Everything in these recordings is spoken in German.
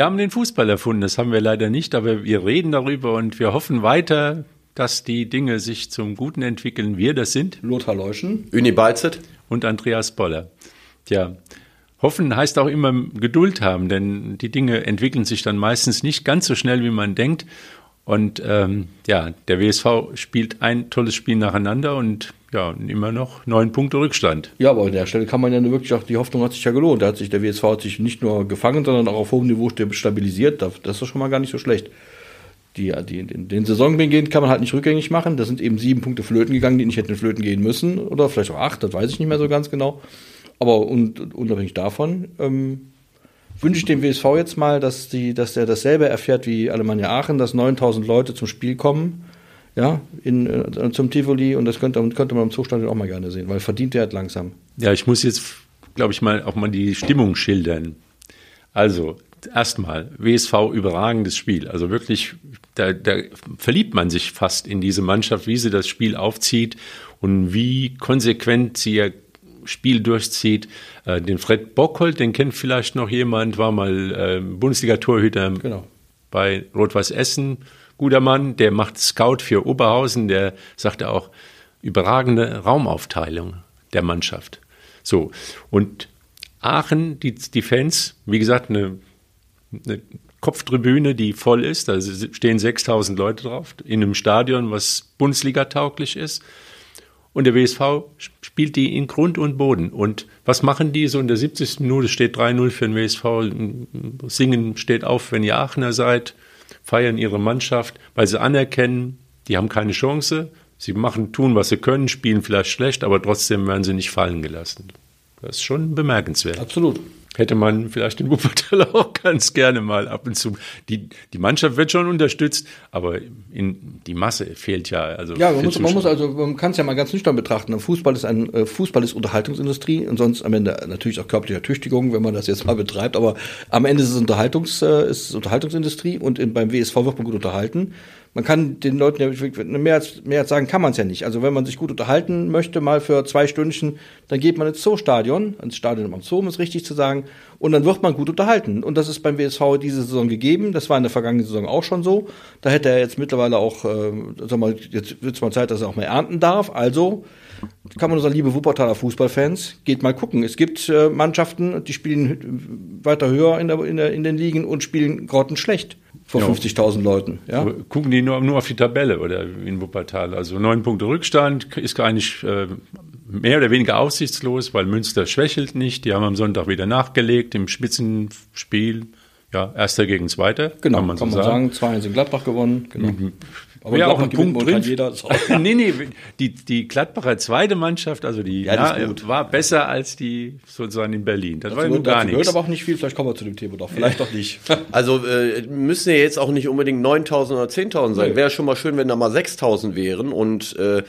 Wir haben den Fußball erfunden, das haben wir leider nicht, aber wir reden darüber und wir hoffen weiter, dass die Dinge sich zum Guten entwickeln. Wir, das sind Lothar Leuschen, Uni Balzet und Andreas Boller. Tja, hoffen heißt auch immer Geduld haben, denn die Dinge entwickeln sich dann meistens nicht ganz so schnell, wie man denkt. Und ähm, ja, der WSV spielt ein tolles Spiel nacheinander und ja, immer noch neun Punkte Rückstand. Ja, aber an der Stelle kann man ja wirklich auch, die Hoffnung hat sich ja gelohnt. Da hat sich der WSV hat sich nicht nur gefangen, sondern auch auf hohem Niveau stabilisiert. Das ist schon mal gar nicht so schlecht. Die, die, den, den Saisonbeginn kann man halt nicht rückgängig machen. Da sind eben sieben Punkte flöten gegangen, die nicht hätten flöten gehen müssen. Oder vielleicht auch acht, das weiß ich nicht mehr so ganz genau. Aber und, unabhängig davon ähm, wünsche ich dem WSV jetzt mal, dass, die, dass der dasselbe erfährt wie Alemannia Aachen, dass 9000 Leute zum Spiel kommen, ja, in, äh, zum Tivoli und das könnte, könnte man im Zustandard auch mal gerne sehen, weil verdient der halt langsam. Ja, ich muss jetzt, glaube ich, mal auch mal die Stimmung schildern. Also, erstmal, WSV überragendes Spiel. Also wirklich, da, da verliebt man sich fast in diese Mannschaft, wie sie das Spiel aufzieht und wie konsequent sie ihr Spiel durchzieht. Äh, den Fred Bockhold, den kennt vielleicht noch jemand, war mal äh, Bundesliga-Torhüter genau. bei Rot-Weiß Essen. Guter Mann, der macht Scout für Oberhausen, der sagte auch, überragende Raumaufteilung der Mannschaft. So, und Aachen, die, die Fans, wie gesagt, eine, eine Kopftribüne, die voll ist, da stehen 6000 Leute drauf, in einem Stadion, was Bundesliga-tauglich ist. Und der WSV spielt die in Grund und Boden. Und was machen die so in der 70. Minute? Steht 3-0 für den WSV. Singen steht auf, wenn ihr Aachener seid. Feiern ihre Mannschaft, weil sie anerkennen, die haben keine Chance. Sie machen, tun, was sie können, spielen vielleicht schlecht, aber trotzdem werden sie nicht fallen gelassen. Das ist schon bemerkenswert. Absolut hätte man vielleicht in Wuppertal auch ganz gerne mal ab und zu. Die, die Mannschaft wird schon unterstützt, aber in, die Masse fehlt ja. Also ja, man muss, man muss also, man kann es ja mal ganz nüchtern betrachten. Fußball ist ein, äh, Fußball ist Unterhaltungsindustrie und sonst am Ende natürlich auch körperliche Tüchtigung, wenn man das jetzt mal betreibt, aber am Ende ist es Unterhaltungs, äh, ist es Unterhaltungsindustrie und in, beim WSV wird man gut unterhalten man kann den Leuten ja mehr als, mehr als sagen, kann man es ja nicht. Also wenn man sich gut unterhalten möchte, mal für zwei Stündchen, dann geht man ins Zoostadion, ins Stadion am Zoo, um es richtig zu sagen, und dann wird man gut unterhalten. Und das ist beim WSV diese Saison gegeben. Das war in der vergangenen Saison auch schon so. Da hätte er jetzt mittlerweile auch, äh, sag mal, jetzt wird es mal Zeit, dass er auch mal ernten darf. Also kann man nur sagen, liebe Wuppertaler Fußballfans, geht mal gucken. Es gibt äh, Mannschaften, die spielen weiter höher in, der, in, der, in den Ligen und spielen grottenschlecht vor ja. 50.000 Leuten. Ja? Gucken die nur, nur auf die Tabelle oder in Wuppertal. Also neun Punkte Rückstand ist gar nicht äh, mehr oder weniger aussichtslos, weil Münster schwächelt nicht. Die haben am Sonntag wieder nachgelegt im Spitzenspiel. Ja, erster gegen zweiter. Genau, kann man, kann so man sagen. sagen. 2-1 in Gladbach gewonnen. Genau. Aber ja, auch ein Punkt drin. Jeder, nee, nee, die, die Gladbacher zweite Mannschaft, also die, ja, na, war besser als die sozusagen in Berlin. Das, das war ja gar nichts. aber auch nicht viel, vielleicht kommen wir zu dem Thema doch, vielleicht doch nicht. Also äh, müssen ja jetzt auch nicht unbedingt 9.000 oder 10.000 sein. Nee. Wäre schon mal schön, wenn da mal 6.000 wären und äh,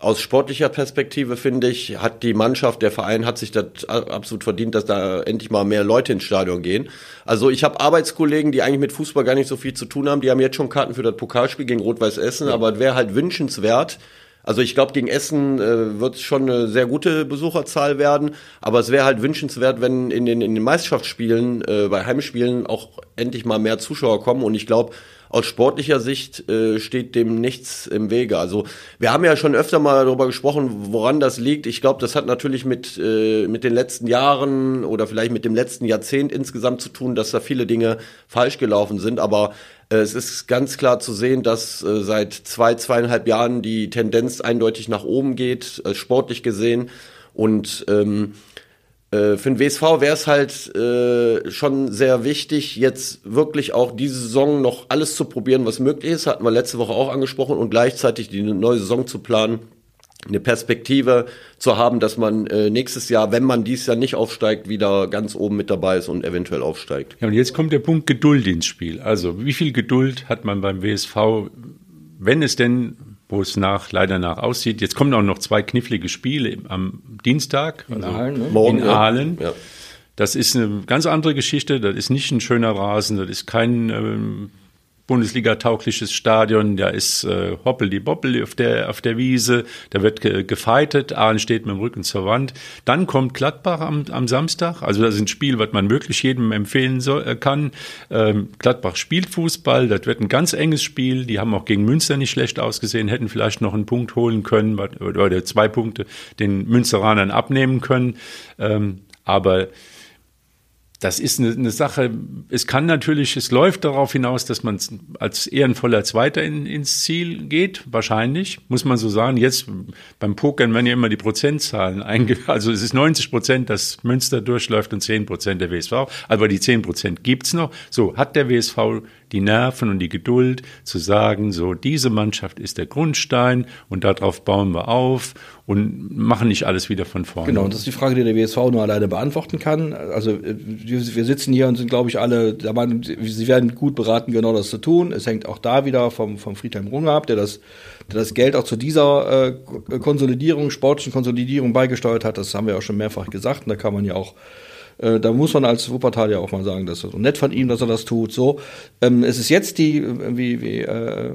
aus sportlicher Perspektive finde ich, hat die Mannschaft, der Verein hat sich das absolut verdient, dass da endlich mal mehr Leute ins Stadion gehen. Also ich habe Arbeitskollegen, die eigentlich mit Fußball gar nicht so viel zu tun haben, die haben jetzt schon Karten für das Pokalspiel gegen Rot-Weiß Essen, ja. aber es wäre halt wünschenswert. Also ich glaube, gegen Essen äh, wird es schon eine sehr gute Besucherzahl werden, aber es wäre halt wünschenswert, wenn in den, in den Meisterschaftsspielen, äh, bei Heimspielen auch endlich mal mehr Zuschauer kommen und ich glaube, aus sportlicher Sicht äh, steht dem nichts im Wege. Also wir haben ja schon öfter mal darüber gesprochen, woran das liegt. Ich glaube, das hat natürlich mit, äh, mit den letzten Jahren oder vielleicht mit dem letzten Jahrzehnt insgesamt zu tun, dass da viele Dinge falsch gelaufen sind. Aber äh, es ist ganz klar zu sehen, dass äh, seit zwei, zweieinhalb Jahren die Tendenz eindeutig nach oben geht, äh, sportlich gesehen. Und ähm, äh, für den WSV wäre es halt äh, schon sehr wichtig, jetzt wirklich auch diese Saison noch alles zu probieren, was möglich ist. Hatten wir letzte Woche auch angesprochen und gleichzeitig die neue Saison zu planen, eine Perspektive zu haben, dass man äh, nächstes Jahr, wenn man dieses Jahr nicht aufsteigt, wieder ganz oben mit dabei ist und eventuell aufsteigt. Ja, und jetzt kommt der Punkt Geduld ins Spiel. Also wie viel Geduld hat man beim WSV, wenn es denn wo es nach, leider nach aussieht. Jetzt kommen auch noch zwei knifflige Spiele am Dienstag. In also Aalen, ne? Morgen, in Aalen. Ja. Das ist eine ganz andere Geschichte. Das ist nicht ein schöner Rasen. Das ist kein ähm, Bundesliga-taugliches Stadion, da ist äh, Hoppel-die-Boppel auf der, auf der Wiese, da wird ge gefeitet, Aalen steht mit dem Rücken zur Wand. Dann kommt Gladbach am, am Samstag, also das ist ein Spiel, was man wirklich jedem empfehlen soll, äh, kann. Ähm, Gladbach spielt Fußball, das wird ein ganz enges Spiel, die haben auch gegen Münster nicht schlecht ausgesehen, hätten vielleicht noch einen Punkt holen können oder zwei Punkte den Münsteranern abnehmen können. Ähm, aber das ist eine, eine, Sache, es kann natürlich, es läuft darauf hinaus, dass man als ehrenvoller Zweiter in, ins Ziel geht, wahrscheinlich, muss man so sagen. Jetzt beim Pokern werden ja immer die Prozentzahlen einge, also es ist 90 Prozent, dass Münster durchläuft und 10 Prozent der WSV, aber die 10 Prozent gibt's noch. So, hat der WSV die Nerven und die Geduld zu sagen, so diese Mannschaft ist der Grundstein und darauf bauen wir auf und machen nicht alles wieder von vorne. Genau, das ist die Frage, die der WSV nur alleine beantworten kann. Also wir sitzen hier und sind, glaube ich, alle, sie werden gut beraten, genau das zu tun. Es hängt auch da wieder vom, vom Friedhelm Runge ab, der das, der das Geld auch zu dieser äh, Konsolidierung, sportlichen Konsolidierung beigesteuert hat. Das haben wir auch schon mehrfach gesagt. Und da kann man ja auch äh, da muss man als Wuppertal ja auch mal sagen, das ist so nett von ihm, dass er das tut. So, ähm, es ist jetzt die, wie, wie äh,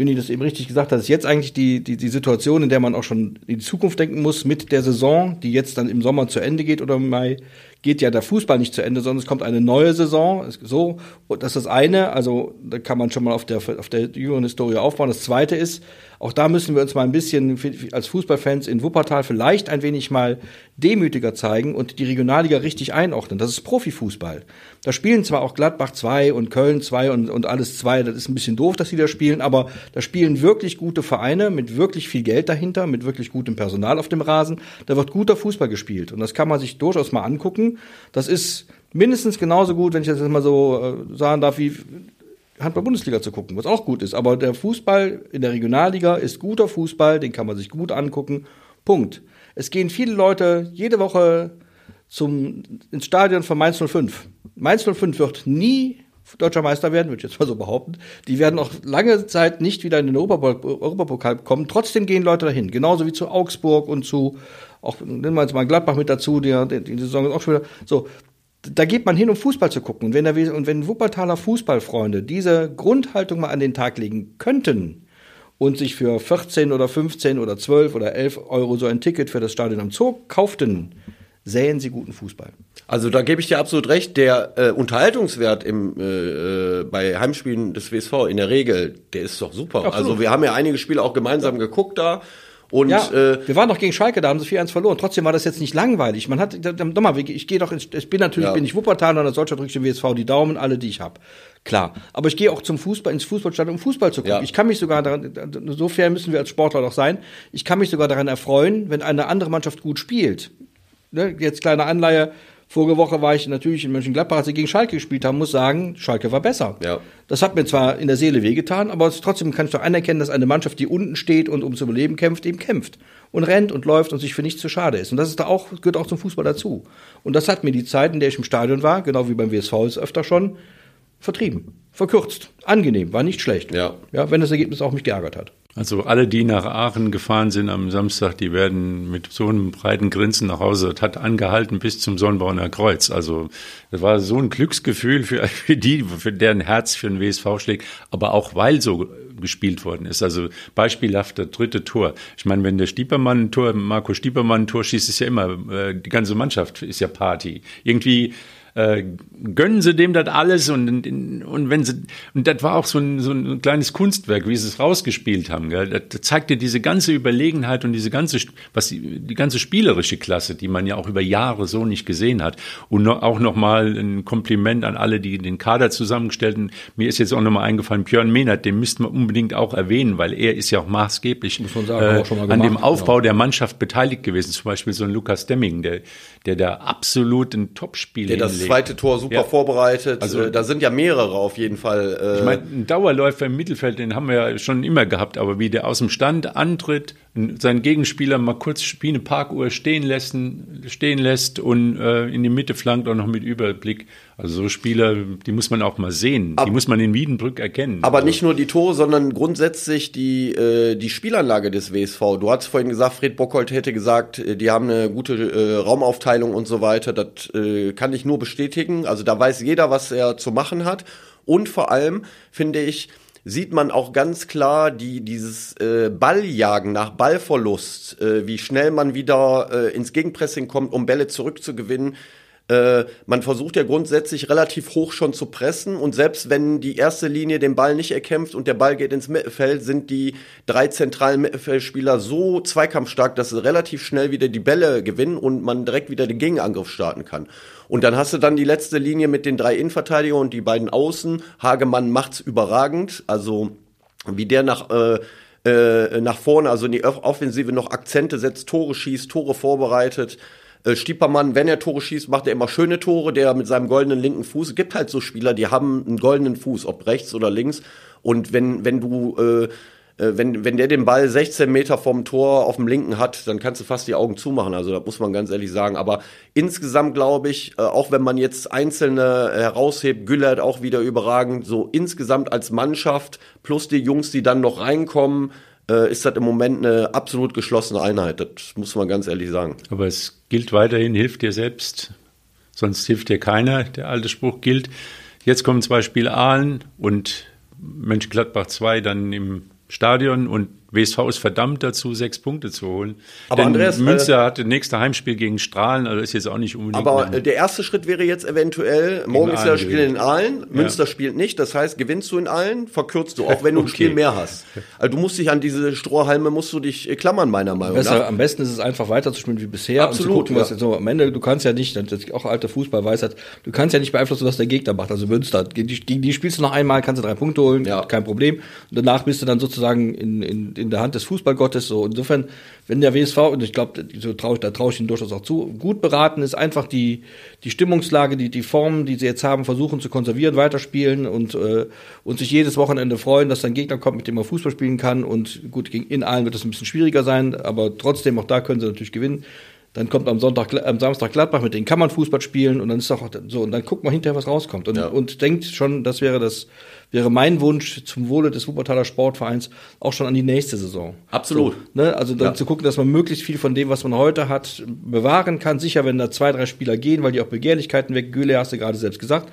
Winnie das eben richtig gesagt hat, ist jetzt eigentlich die, die, die Situation, in der man auch schon in die Zukunft denken muss mit der Saison, die jetzt dann im Sommer zu Ende geht oder im Mai, geht ja der Fußball nicht zu Ende, sondern es kommt eine neue Saison. So, das ist das eine, also da kann man schon mal auf der, auf der jüngeren Historie aufbauen. Das zweite ist, auch da müssen wir uns mal ein bisschen als Fußballfans in Wuppertal vielleicht ein wenig mal demütiger zeigen und die Regionalliga richtig einordnen. Das ist Profifußball. Da spielen zwar auch Gladbach 2 und Köln 2 und, und alles 2, das ist ein bisschen doof, dass sie da spielen, aber da spielen wirklich gute Vereine mit wirklich viel Geld dahinter, mit wirklich gutem Personal auf dem Rasen. Da wird guter Fußball gespielt und das kann man sich durchaus mal angucken. Das ist mindestens genauso gut, wenn ich das jetzt mal so äh, sagen darf, wie Handball-Bundesliga zu gucken, was auch gut ist. Aber der Fußball in der Regionalliga ist guter Fußball, den kann man sich gut angucken. Punkt. Es gehen viele Leute jede Woche zum, ins Stadion von Mainz 05. Mainz 05 wird nie deutscher Meister werden, würde ich jetzt mal so behaupten. Die werden auch lange Zeit nicht wieder in den Europapokal kommen. Trotzdem gehen Leute dahin. Genauso wie zu Augsburg und zu, auch nehmen wir jetzt mal Gladbach mit dazu, die, die, Saison ist auch schon wieder, so da geht man hin, um Fußball zu gucken. Und wenn, der, und wenn Wuppertaler Fußballfreunde diese Grundhaltung mal an den Tag legen könnten und sich für 14 oder 15 oder 12 oder 11 Euro so ein Ticket für das Stadion am Zoo kauften, sähen sie guten Fußball. Also da gebe ich dir absolut recht. Der äh, Unterhaltungswert im, äh, bei Heimspielen des WSV in der Regel, der ist doch super. Absolut. Also wir haben ja einige Spiele auch gemeinsam geguckt da. Und, ja, äh, wir waren doch gegen Schalke, da haben sie 4-1 verloren. Trotzdem war das jetzt nicht langweilig. Man hat, nochmal, ich gehe doch, ins, ich bin natürlich, ja. bin ich als solcher drücke ich dem WSV die Daumen, alle, die ich habe. Klar. Aber ich gehe auch zum Fußball, ins Fußballstadion, um Fußball zu gucken. Ja. Ich kann mich sogar daran, so fair müssen wir als Sportler doch sein, ich kann mich sogar daran erfreuen, wenn eine andere Mannschaft gut spielt. Ne, jetzt kleine Anleihe, Vorige Woche war ich natürlich in Mönchengladbach, als sie gegen Schalke gespielt haben, muss sagen, Schalke war besser. Ja. Das hat mir zwar in der Seele wehgetan, aber trotzdem kann ich doch anerkennen, dass eine Mannschaft, die unten steht und ums Überleben kämpft, eben kämpft und rennt und läuft und sich für nichts zu schade ist. Und das ist da auch, gehört auch zum Fußball dazu. Und das hat mir die Zeit, in der ich im Stadion war, genau wie beim WSV ist öfter schon, vertrieben, verkürzt, angenehm, war nicht schlecht. Ja. Ja, wenn das Ergebnis auch mich geärgert hat. Also alle, die nach Aachen gefahren sind am Samstag, die werden mit so einem breiten Grinsen nach Hause. Das hat angehalten bis zum Sonnenbrauner Kreuz. Also das war so ein Glücksgefühl für, für die, für deren Herz für den WSV schlägt, aber auch weil so gespielt worden ist. Also beispielhaft das dritte Tor. Ich meine, wenn der Stiepermann ein Tor, Marco Stiepermann ein Tor schießt, ist ja immer, äh, die ganze Mannschaft ist ja Party. Irgendwie äh, gönnen sie dem das alles und, und wenn sie, und das war auch so ein, so ein kleines Kunstwerk, wie sie es rausgespielt haben. Gell? Das, zeigte diese ganze Überlegenheit und diese ganze, was die, die ganze spielerische Klasse, die man ja auch über Jahre so nicht gesehen hat. Und noch, auch nochmal ein Kompliment an alle, die den Kader zusammengestellt haben. Mir ist jetzt auch nochmal eingefallen, Björn Mehnert, den müssten wir unbedingt auch erwähnen, weil er ist ja auch maßgeblich sagen, äh, gemacht, an dem Aufbau genau. der Mannschaft beteiligt gewesen. Zum Beispiel so ein Lukas Demming, der, der da absolut ein Topspiel der das zweite Tor super ja. vorbereitet. Also äh, da sind ja mehrere auf jeden Fall. Äh ich meine, ein Dauerläufer im Mittelfeld, den haben wir ja schon immer gehabt, aber wie der aus dem Stand antritt, seinen Gegenspieler mal kurz wie eine Parkuhr stehen, lassen, stehen lässt und äh, in die Mitte flankt auch noch mit Überblick. Also so Spieler, die muss man auch mal sehen. Aber, die muss man in Wiedenbrück erkennen. Aber also. nicht nur die Tore, sondern grundsätzlich die, äh, die Spielanlage des WSV. Du hast vorhin gesagt, Fred Bockholt hätte gesagt, äh, die haben eine gute äh, Raumaufteilung und so weiter. Das äh, kann ich nur bestätigen. Also da weiß jeder, was er zu machen hat. Und vor allem finde ich, sieht man auch ganz klar die, dieses äh, Balljagen nach Ballverlust, äh, wie schnell man wieder äh, ins Gegenpressing kommt, um Bälle zurückzugewinnen. Äh, man versucht ja grundsätzlich relativ hoch schon zu pressen und selbst wenn die erste Linie den Ball nicht erkämpft und der Ball geht ins Mittelfeld, sind die drei zentralen Mittelfeldspieler so zweikampfstark, dass sie relativ schnell wieder die Bälle gewinnen und man direkt wieder den Gegenangriff starten kann. Und dann hast du dann die letzte Linie mit den drei Innenverteidigern und die beiden Außen. Hagemann macht's überragend, also wie der nach äh, äh, nach vorne, also in die Offensive noch Akzente setzt, Tore schießt, Tore vorbereitet. Äh, Stiepermann, wenn er Tore schießt, macht er immer schöne Tore, der mit seinem goldenen linken Fuß. Es gibt halt so Spieler, die haben einen goldenen Fuß, ob rechts oder links. Und wenn, wenn du, äh, äh wenn, wenn der den Ball 16 Meter vom Tor auf dem linken hat, dann kannst du fast die Augen zumachen. Also da muss man ganz ehrlich sagen. Aber insgesamt glaube ich, äh, auch wenn man jetzt einzelne heraushebt, Güllert auch wieder überragend, so insgesamt als Mannschaft plus die Jungs, die dann noch reinkommen, äh, ist das im Moment eine absolut geschlossene Einheit. Das muss man ganz ehrlich sagen. Aber es gilt weiterhin, hilft dir selbst, sonst hilft dir keiner. Der alte Spruch gilt. Jetzt kommen zwei Spiele Aalen und Mönchengladbach 2 dann im Stadion und WSV ist verdammt dazu, sechs Punkte zu holen. Aber Denn Andreas, Münster äh, hatte nächste Heimspiel gegen Strahlen, also ist jetzt auch nicht unbedingt. Aber äh, der erste Schritt wäre jetzt eventuell, morgen ist ja das Spiel in Aalen, Münster spielt nicht, das heißt, gewinnst du in Aalen, verkürzt du, auch wenn du ein Okay. Spiel mehr hast. Also du musst dich an diese Strohhalme, musst du dich äh, klammern, meiner Meinung Besser, nach. am besten ist es einfach weiterzuspielen wie bisher Absolut, und zu gucken, was ja. jetzt so am Ende, du kannst ja nicht, das ist auch alte Fußballweisheit, du kannst ja nicht beeinflussen, was der Gegner macht. Also Münster, gegen die, gegen die spielst du noch einmal, kannst du drei Punkte holen, Ja. kein Problem. Und danach bist du dann sozusagen in, in, in der Hand des Fußballgottes. So insofern, wenn der WSV, und ich glaube, so trau, da traue ich ihnen durchaus auch zu, gut beraten ist, einfach die, die Stimmungslage, die, die Formen, die sie jetzt haben, versuchen zu konservieren, weiterspielen und, äh, und sich jedes Wochenende freuen, dass ein Gegner kommt, mit dem man Fußball spielen kann. Und gut, gegen in allen wird es ein bisschen schwieriger sein, aber trotzdem, auch da können sie natürlich gewinnen. Dann kommt am Sonntag, am Samstag Gladbach, mit denen kann man Fußball spielen und dann ist auch so, und dann guckt man hinterher, was rauskommt. Und, Ja. und denkt schon, das wäre das, wäre mein Wunsch zum Wohle des Wuppertaler Sportvereins auch schon an die nächste Saison. Absolut. So, ne? Also dann Ja. zu gucken, dass man möglichst viel von dem, was man heute hat, bewahren kann. Sicher, wenn da zwei, drei Spieler gehen, weil die auch Begehrlichkeiten weg. Güle hast du gerade selbst gesagt.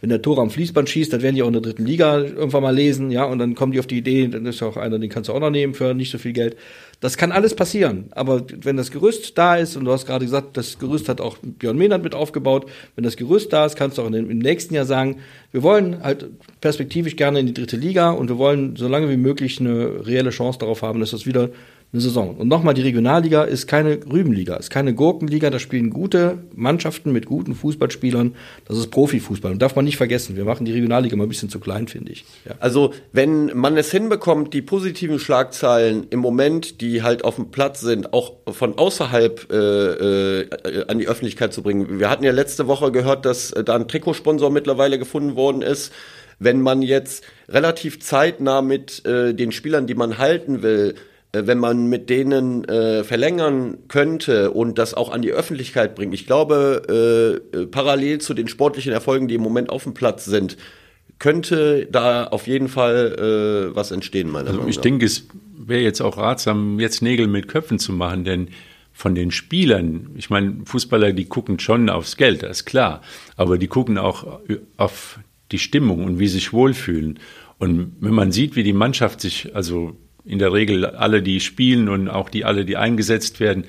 Wenn der Tor am Fließband schießt, dann werden die auch in der dritten Liga irgendwann mal lesen, ja, und dann kommen die auf die Idee, dann ist ja auch einer, den kannst du auch noch nehmen für nicht so viel Geld. Das kann alles passieren. Aber wenn das Gerüst da ist, und du hast gerade gesagt, das Gerüst hat auch Björn Mehnert mit aufgebaut, wenn das Gerüst da ist, kannst du auch dem, im nächsten Jahr sagen, wir wollen halt perspektivisch gerne in die dritte Liga und wir wollen so lange wie möglich eine reelle Chance darauf haben, dass das wieder eine Saison. Und nochmal, die Regionalliga ist keine Rübenliga, ist keine Gurkenliga, da spielen gute Mannschaften mit guten Fußballspielern, das ist Profifußball. Und darf man nicht vergessen, wir machen die Regionalliga mal ein bisschen zu klein, finde ich. Ja. Also, wenn man es hinbekommt, die positiven Schlagzeilen im Moment, die halt auf dem Platz sind, auch von außerhalb äh, äh, an die Öffentlichkeit zu bringen. Wir hatten ja letzte Woche gehört, dass da ein Trikotsponsor mittlerweile gefunden worden ist. Wenn man jetzt relativ zeitnah mit äh, den Spielern, die man halten will, wenn man mit denen äh, verlängern könnte und das auch an die Öffentlichkeit bringt. Ich glaube, äh, äh, parallel zu den sportlichen Erfolgen, die im Moment auf dem Platz sind, könnte da auf jeden Fall äh, was entstehen, meiner Also Meinung ich nach. denke, es wäre jetzt auch ratsam, jetzt Nägel mit Köpfen zu machen, denn von den Spielern, ich meine, Fußballer, die gucken schon aufs Geld, das ist klar, aber die gucken auch auf die Stimmung und wie sie sich wohlfühlen. Und wenn man sieht, wie die Mannschaft sich, also in der Regel alle, die spielen und auch die alle, die eingesetzt werden,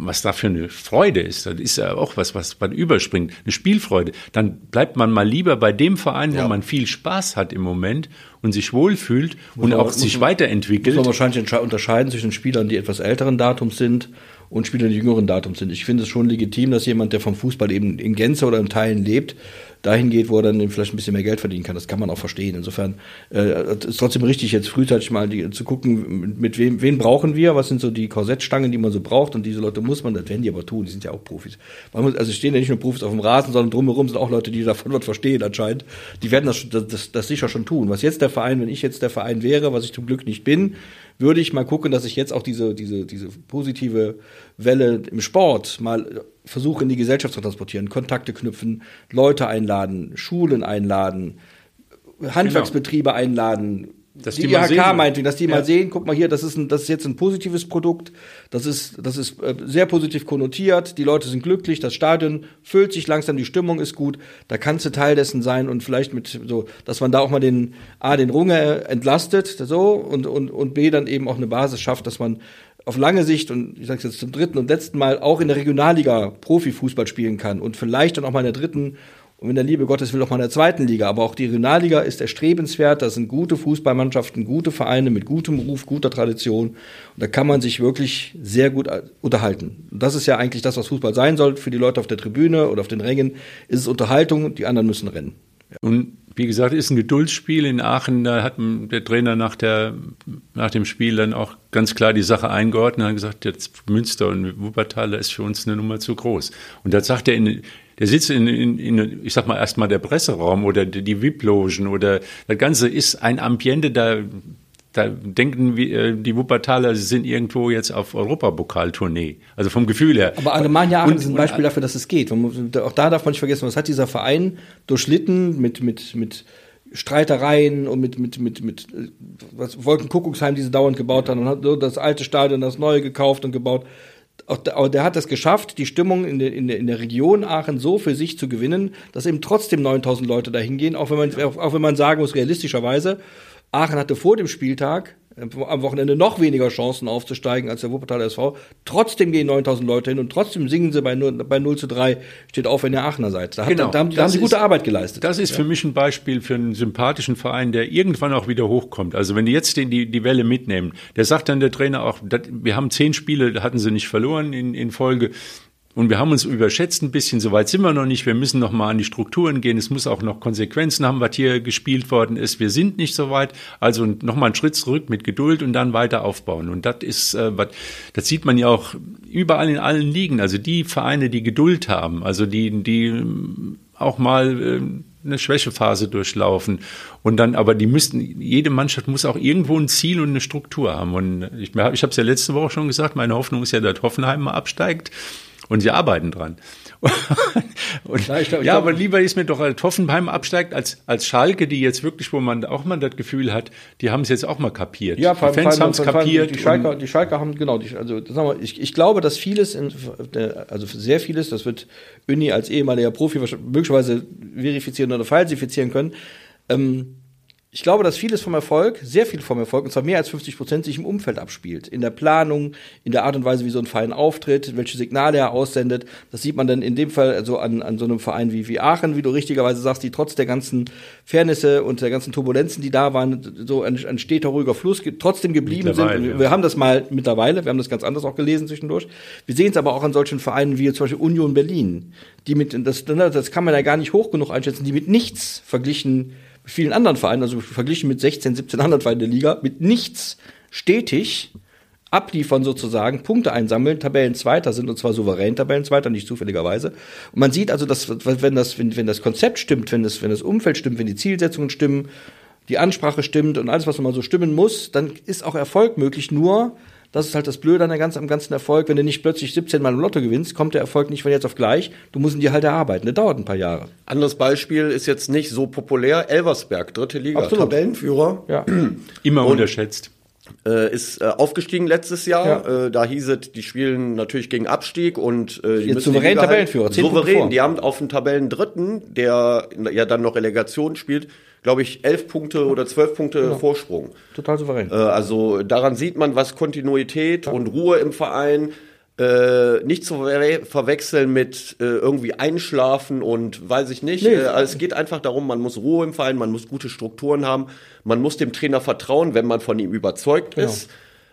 was da für eine Freude ist, das ist ja auch was, was man überspringt, eine Spielfreude. Dann bleibt man mal lieber bei dem Verein, wo Ja. man viel Spaß hat im Moment und sich wohlfühlt und man- auch muss sich man- weiterentwickelt. Muss man wahrscheinlich unterscheiden zwischen Spielern, die etwas älteren Datums sind und Spielern, die jüngeren Datums sind. Ich finde es schon legitim, dass jemand, der vom Fußball eben in Gänze oder in Teilen lebt, dahin geht, wo er dann vielleicht ein bisschen mehr Geld verdienen kann. Das kann man auch verstehen. Insofern äh, ist trotzdem richtig, jetzt frühzeitig mal die, zu gucken, mit, wem wen brauchen wir, was sind so die Korsettstangen, die man so braucht und diese Leute muss man, das werden die aber tun, die sind ja auch Profis. Man muss, also stehen ja nicht nur Profis auf dem Rasen, sondern drumherum sind auch Leute, die davon was verstehen anscheinend. Die werden das, das, das sicher schon tun. Was jetzt der Verein, wenn ich jetzt der Verein wäre, was ich zum Glück nicht bin, würde ich mal gucken, dass ich jetzt auch diese, diese, diese positive Welle im Sport mal versuche in die Gesellschaft zu transportieren, Kontakte knüpfen, Leute einladen, Schulen einladen, Handwerksbetriebe genau. einladen, dass die, die IHK meinetwegen, dass die ja. mal sehen, guck mal hier, das ist, ein, das ist jetzt ein positives Produkt, das ist, das ist äh, sehr positiv konnotiert, die Leute sind glücklich, das Stadion füllt sich langsam, die Stimmung ist gut, da kannst du Teil dessen sein und vielleicht mit so, dass man da auch mal den A, den Runge entlastet, so, und, und, und B, dann eben auch eine Basis schafft, dass man auf lange Sicht und ich sage jetzt zum dritten und letzten Mal auch in der Regionalliga Profifußball spielen kann und vielleicht dann auch mal in der dritten und wenn der Liebe Gottes will, auch mal in der zweiten Liga. Aber auch die Regionalliga ist erstrebenswert. Das sind gute Fußballmannschaften, gute Vereine mit gutem Ruf, guter Tradition. Und da kann man sich wirklich sehr gut unterhalten. Und das ist ja eigentlich das, was Fußball sein soll. Für die Leute auf der Tribüne oder auf den Rängen ist es Unterhaltung. Die anderen müssen rennen. Ja. Und wie gesagt, ist ein Geduldsspiel in Aachen. Da hat der Trainer nach, der, nach dem Spiel dann auch ganz klar die Sache eingeordnet und hat gesagt, jetzt Münster und Wuppertal ist für uns eine Nummer zu groß. Und da sagt er in, der sitzt in, in, in ich sag mal erstmal der Presseraum oder die, die VIP-Logen oder das Ganze ist ein Ambiente, da, da denken wir, äh, die Wuppertaler sind irgendwo jetzt auf Europapokaltournee. Also vom Gefühl her. Aber Alemannia Aachen ist ein Beispiel dafür, dass es geht. Auch da darf man nicht vergessen, was hat dieser Verein durchlitten mit, mit, mit Streitereien und mit, mit, mit, mit was Wolkenkuckucksheim, die sie dauernd gebaut haben und hat so das alte Stadion, das neue gekauft und gebaut auch der, der hat es geschafft, die Stimmung in der, in, der, in der Region Aachen so für sich zu gewinnen, dass eben trotzdem 9000 Leute dahin gehen, auch wenn man, auch, auch wenn man sagen muss, realistischerweise, Aachen hatte vor dem Spieltag am Wochenende noch weniger Chancen aufzusteigen als der Wuppertaler SV. Trotzdem gehen 9000 Leute hin und trotzdem singen sie bei 0, bei 0 zu 3, steht auf, wenn ihr Aachener seid. Da, hat, genau, da, haben, da haben sie gute Arbeit geleistet. Das ist ja. für mich ein Beispiel für einen sympathischen Verein, der irgendwann auch wieder hochkommt. Also wenn die jetzt die, die, die Welle mitnehmen, der sagt dann der Trainer auch, wir haben zehn Spiele, hatten sie nicht verloren in, in Folge. Und wir haben uns überschätzt ein bisschen, soweit sind wir noch nicht. Wir müssen noch mal an die Strukturen gehen. Es muss auch noch Konsequenzen haben, was hier gespielt worden ist. Wir sind nicht so weit. Also noch mal einen Schritt zurück mit Geduld und dann weiter aufbauen. Und das ist, äh, das sieht man ja auch überall in allen Ligen. Also die Vereine, die Geduld haben, also die, die auch mal äh, eine Schwächephase durchlaufen und dann, aber die müssten, jede Mannschaft muss auch irgendwo ein Ziel und eine Struktur haben. Und ich, ich habe es ja letzte Woche schon gesagt, meine Hoffnung ist ja, dass Hoffenheim mal absteigt und sie arbeiten dran. und, ja, glaub, ja aber lieber ist mir doch als Hoffenheim absteigt als, als Schalke, die jetzt wirklich, wo man auch mal das Gefühl hat, die haben es jetzt auch mal kapiert. Ja, die Fans haben es kapiert. Die Schalke, die Schalke haben, genau, die, also sagen wir, ich, ich glaube, dass vieles, in, also sehr vieles, das wird Uni als ehemaliger Profi möglicherweise verifizieren oder falsifizieren können, ähm, ich glaube, dass vieles vom Erfolg, sehr viel vom Erfolg, und zwar mehr als 50 Prozent, sich im Umfeld abspielt. In der Planung, in der Art und Weise, wie so ein Verein auftritt, welche Signale er aussendet. Das sieht man dann in dem Fall also an, an so einem Verein wie, wie Aachen, wie du richtigerweise sagst, die trotz der ganzen Fairnisse und der ganzen Turbulenzen, die da waren, so ein, ein steter, ruhiger Fluss trotzdem geblieben sind. Wir, wir haben das mal mittlerweile, wir haben das ganz anders auch gelesen zwischendurch. Wir sehen es aber auch an solchen Vereinen wie zum Beispiel Union Berlin, die mit, das, das kann man ja gar nicht hoch genug einschätzen, die mit nichts verglichen vielen anderen Vereinen, also verglichen mit 16, 17 anderen Vereinen der Liga, mit nichts stetig abliefern sozusagen, Punkte einsammeln, Tabellenzweiter sind und zwar souverän Tabellenzweiter, nicht zufälligerweise. Und man sieht also, dass wenn das, wenn, wenn das Konzept stimmt, wenn das, wenn das Umfeld stimmt, wenn die Zielsetzungen stimmen, die Ansprache stimmt und alles, was man so stimmen muss, dann ist auch Erfolg möglich. Nur das ist halt das Blöde an der ganzen, am ganzen Erfolg. Wenn du nicht plötzlich 17 Mal im Lotto gewinnst, kommt der Erfolg nicht von jetzt auf gleich. Du musst ihn dir halt erarbeiten. Das dauert ein paar Jahre. Anderes Beispiel ist jetzt nicht so populär. Elversberg, dritte Liga, Absolut. Tabellenführer. Ja. Immer Und unterschätzt. Äh, ist äh, aufgestiegen letztes Jahr. Ja. Äh, da hieß es, die spielen natürlich gegen Abstieg und äh, die Jetzt souverän die Tabellenführer. Souverän. Die haben auf den Tabellendritten, der ja dann noch Relegation spielt, glaube ich, elf Punkte oder zwölf Punkte genau. Vorsprung. Total souverän. Äh, also daran sieht man, was Kontinuität ja. und Ruhe im Verein äh, nicht zu verwechseln mit äh, irgendwie einschlafen und weiß ich nicht. Nee. Äh, also es geht einfach darum, man muss Ruhe im Verein, man muss gute Strukturen haben, man muss dem Trainer vertrauen, wenn man von ihm überzeugt genau. ist.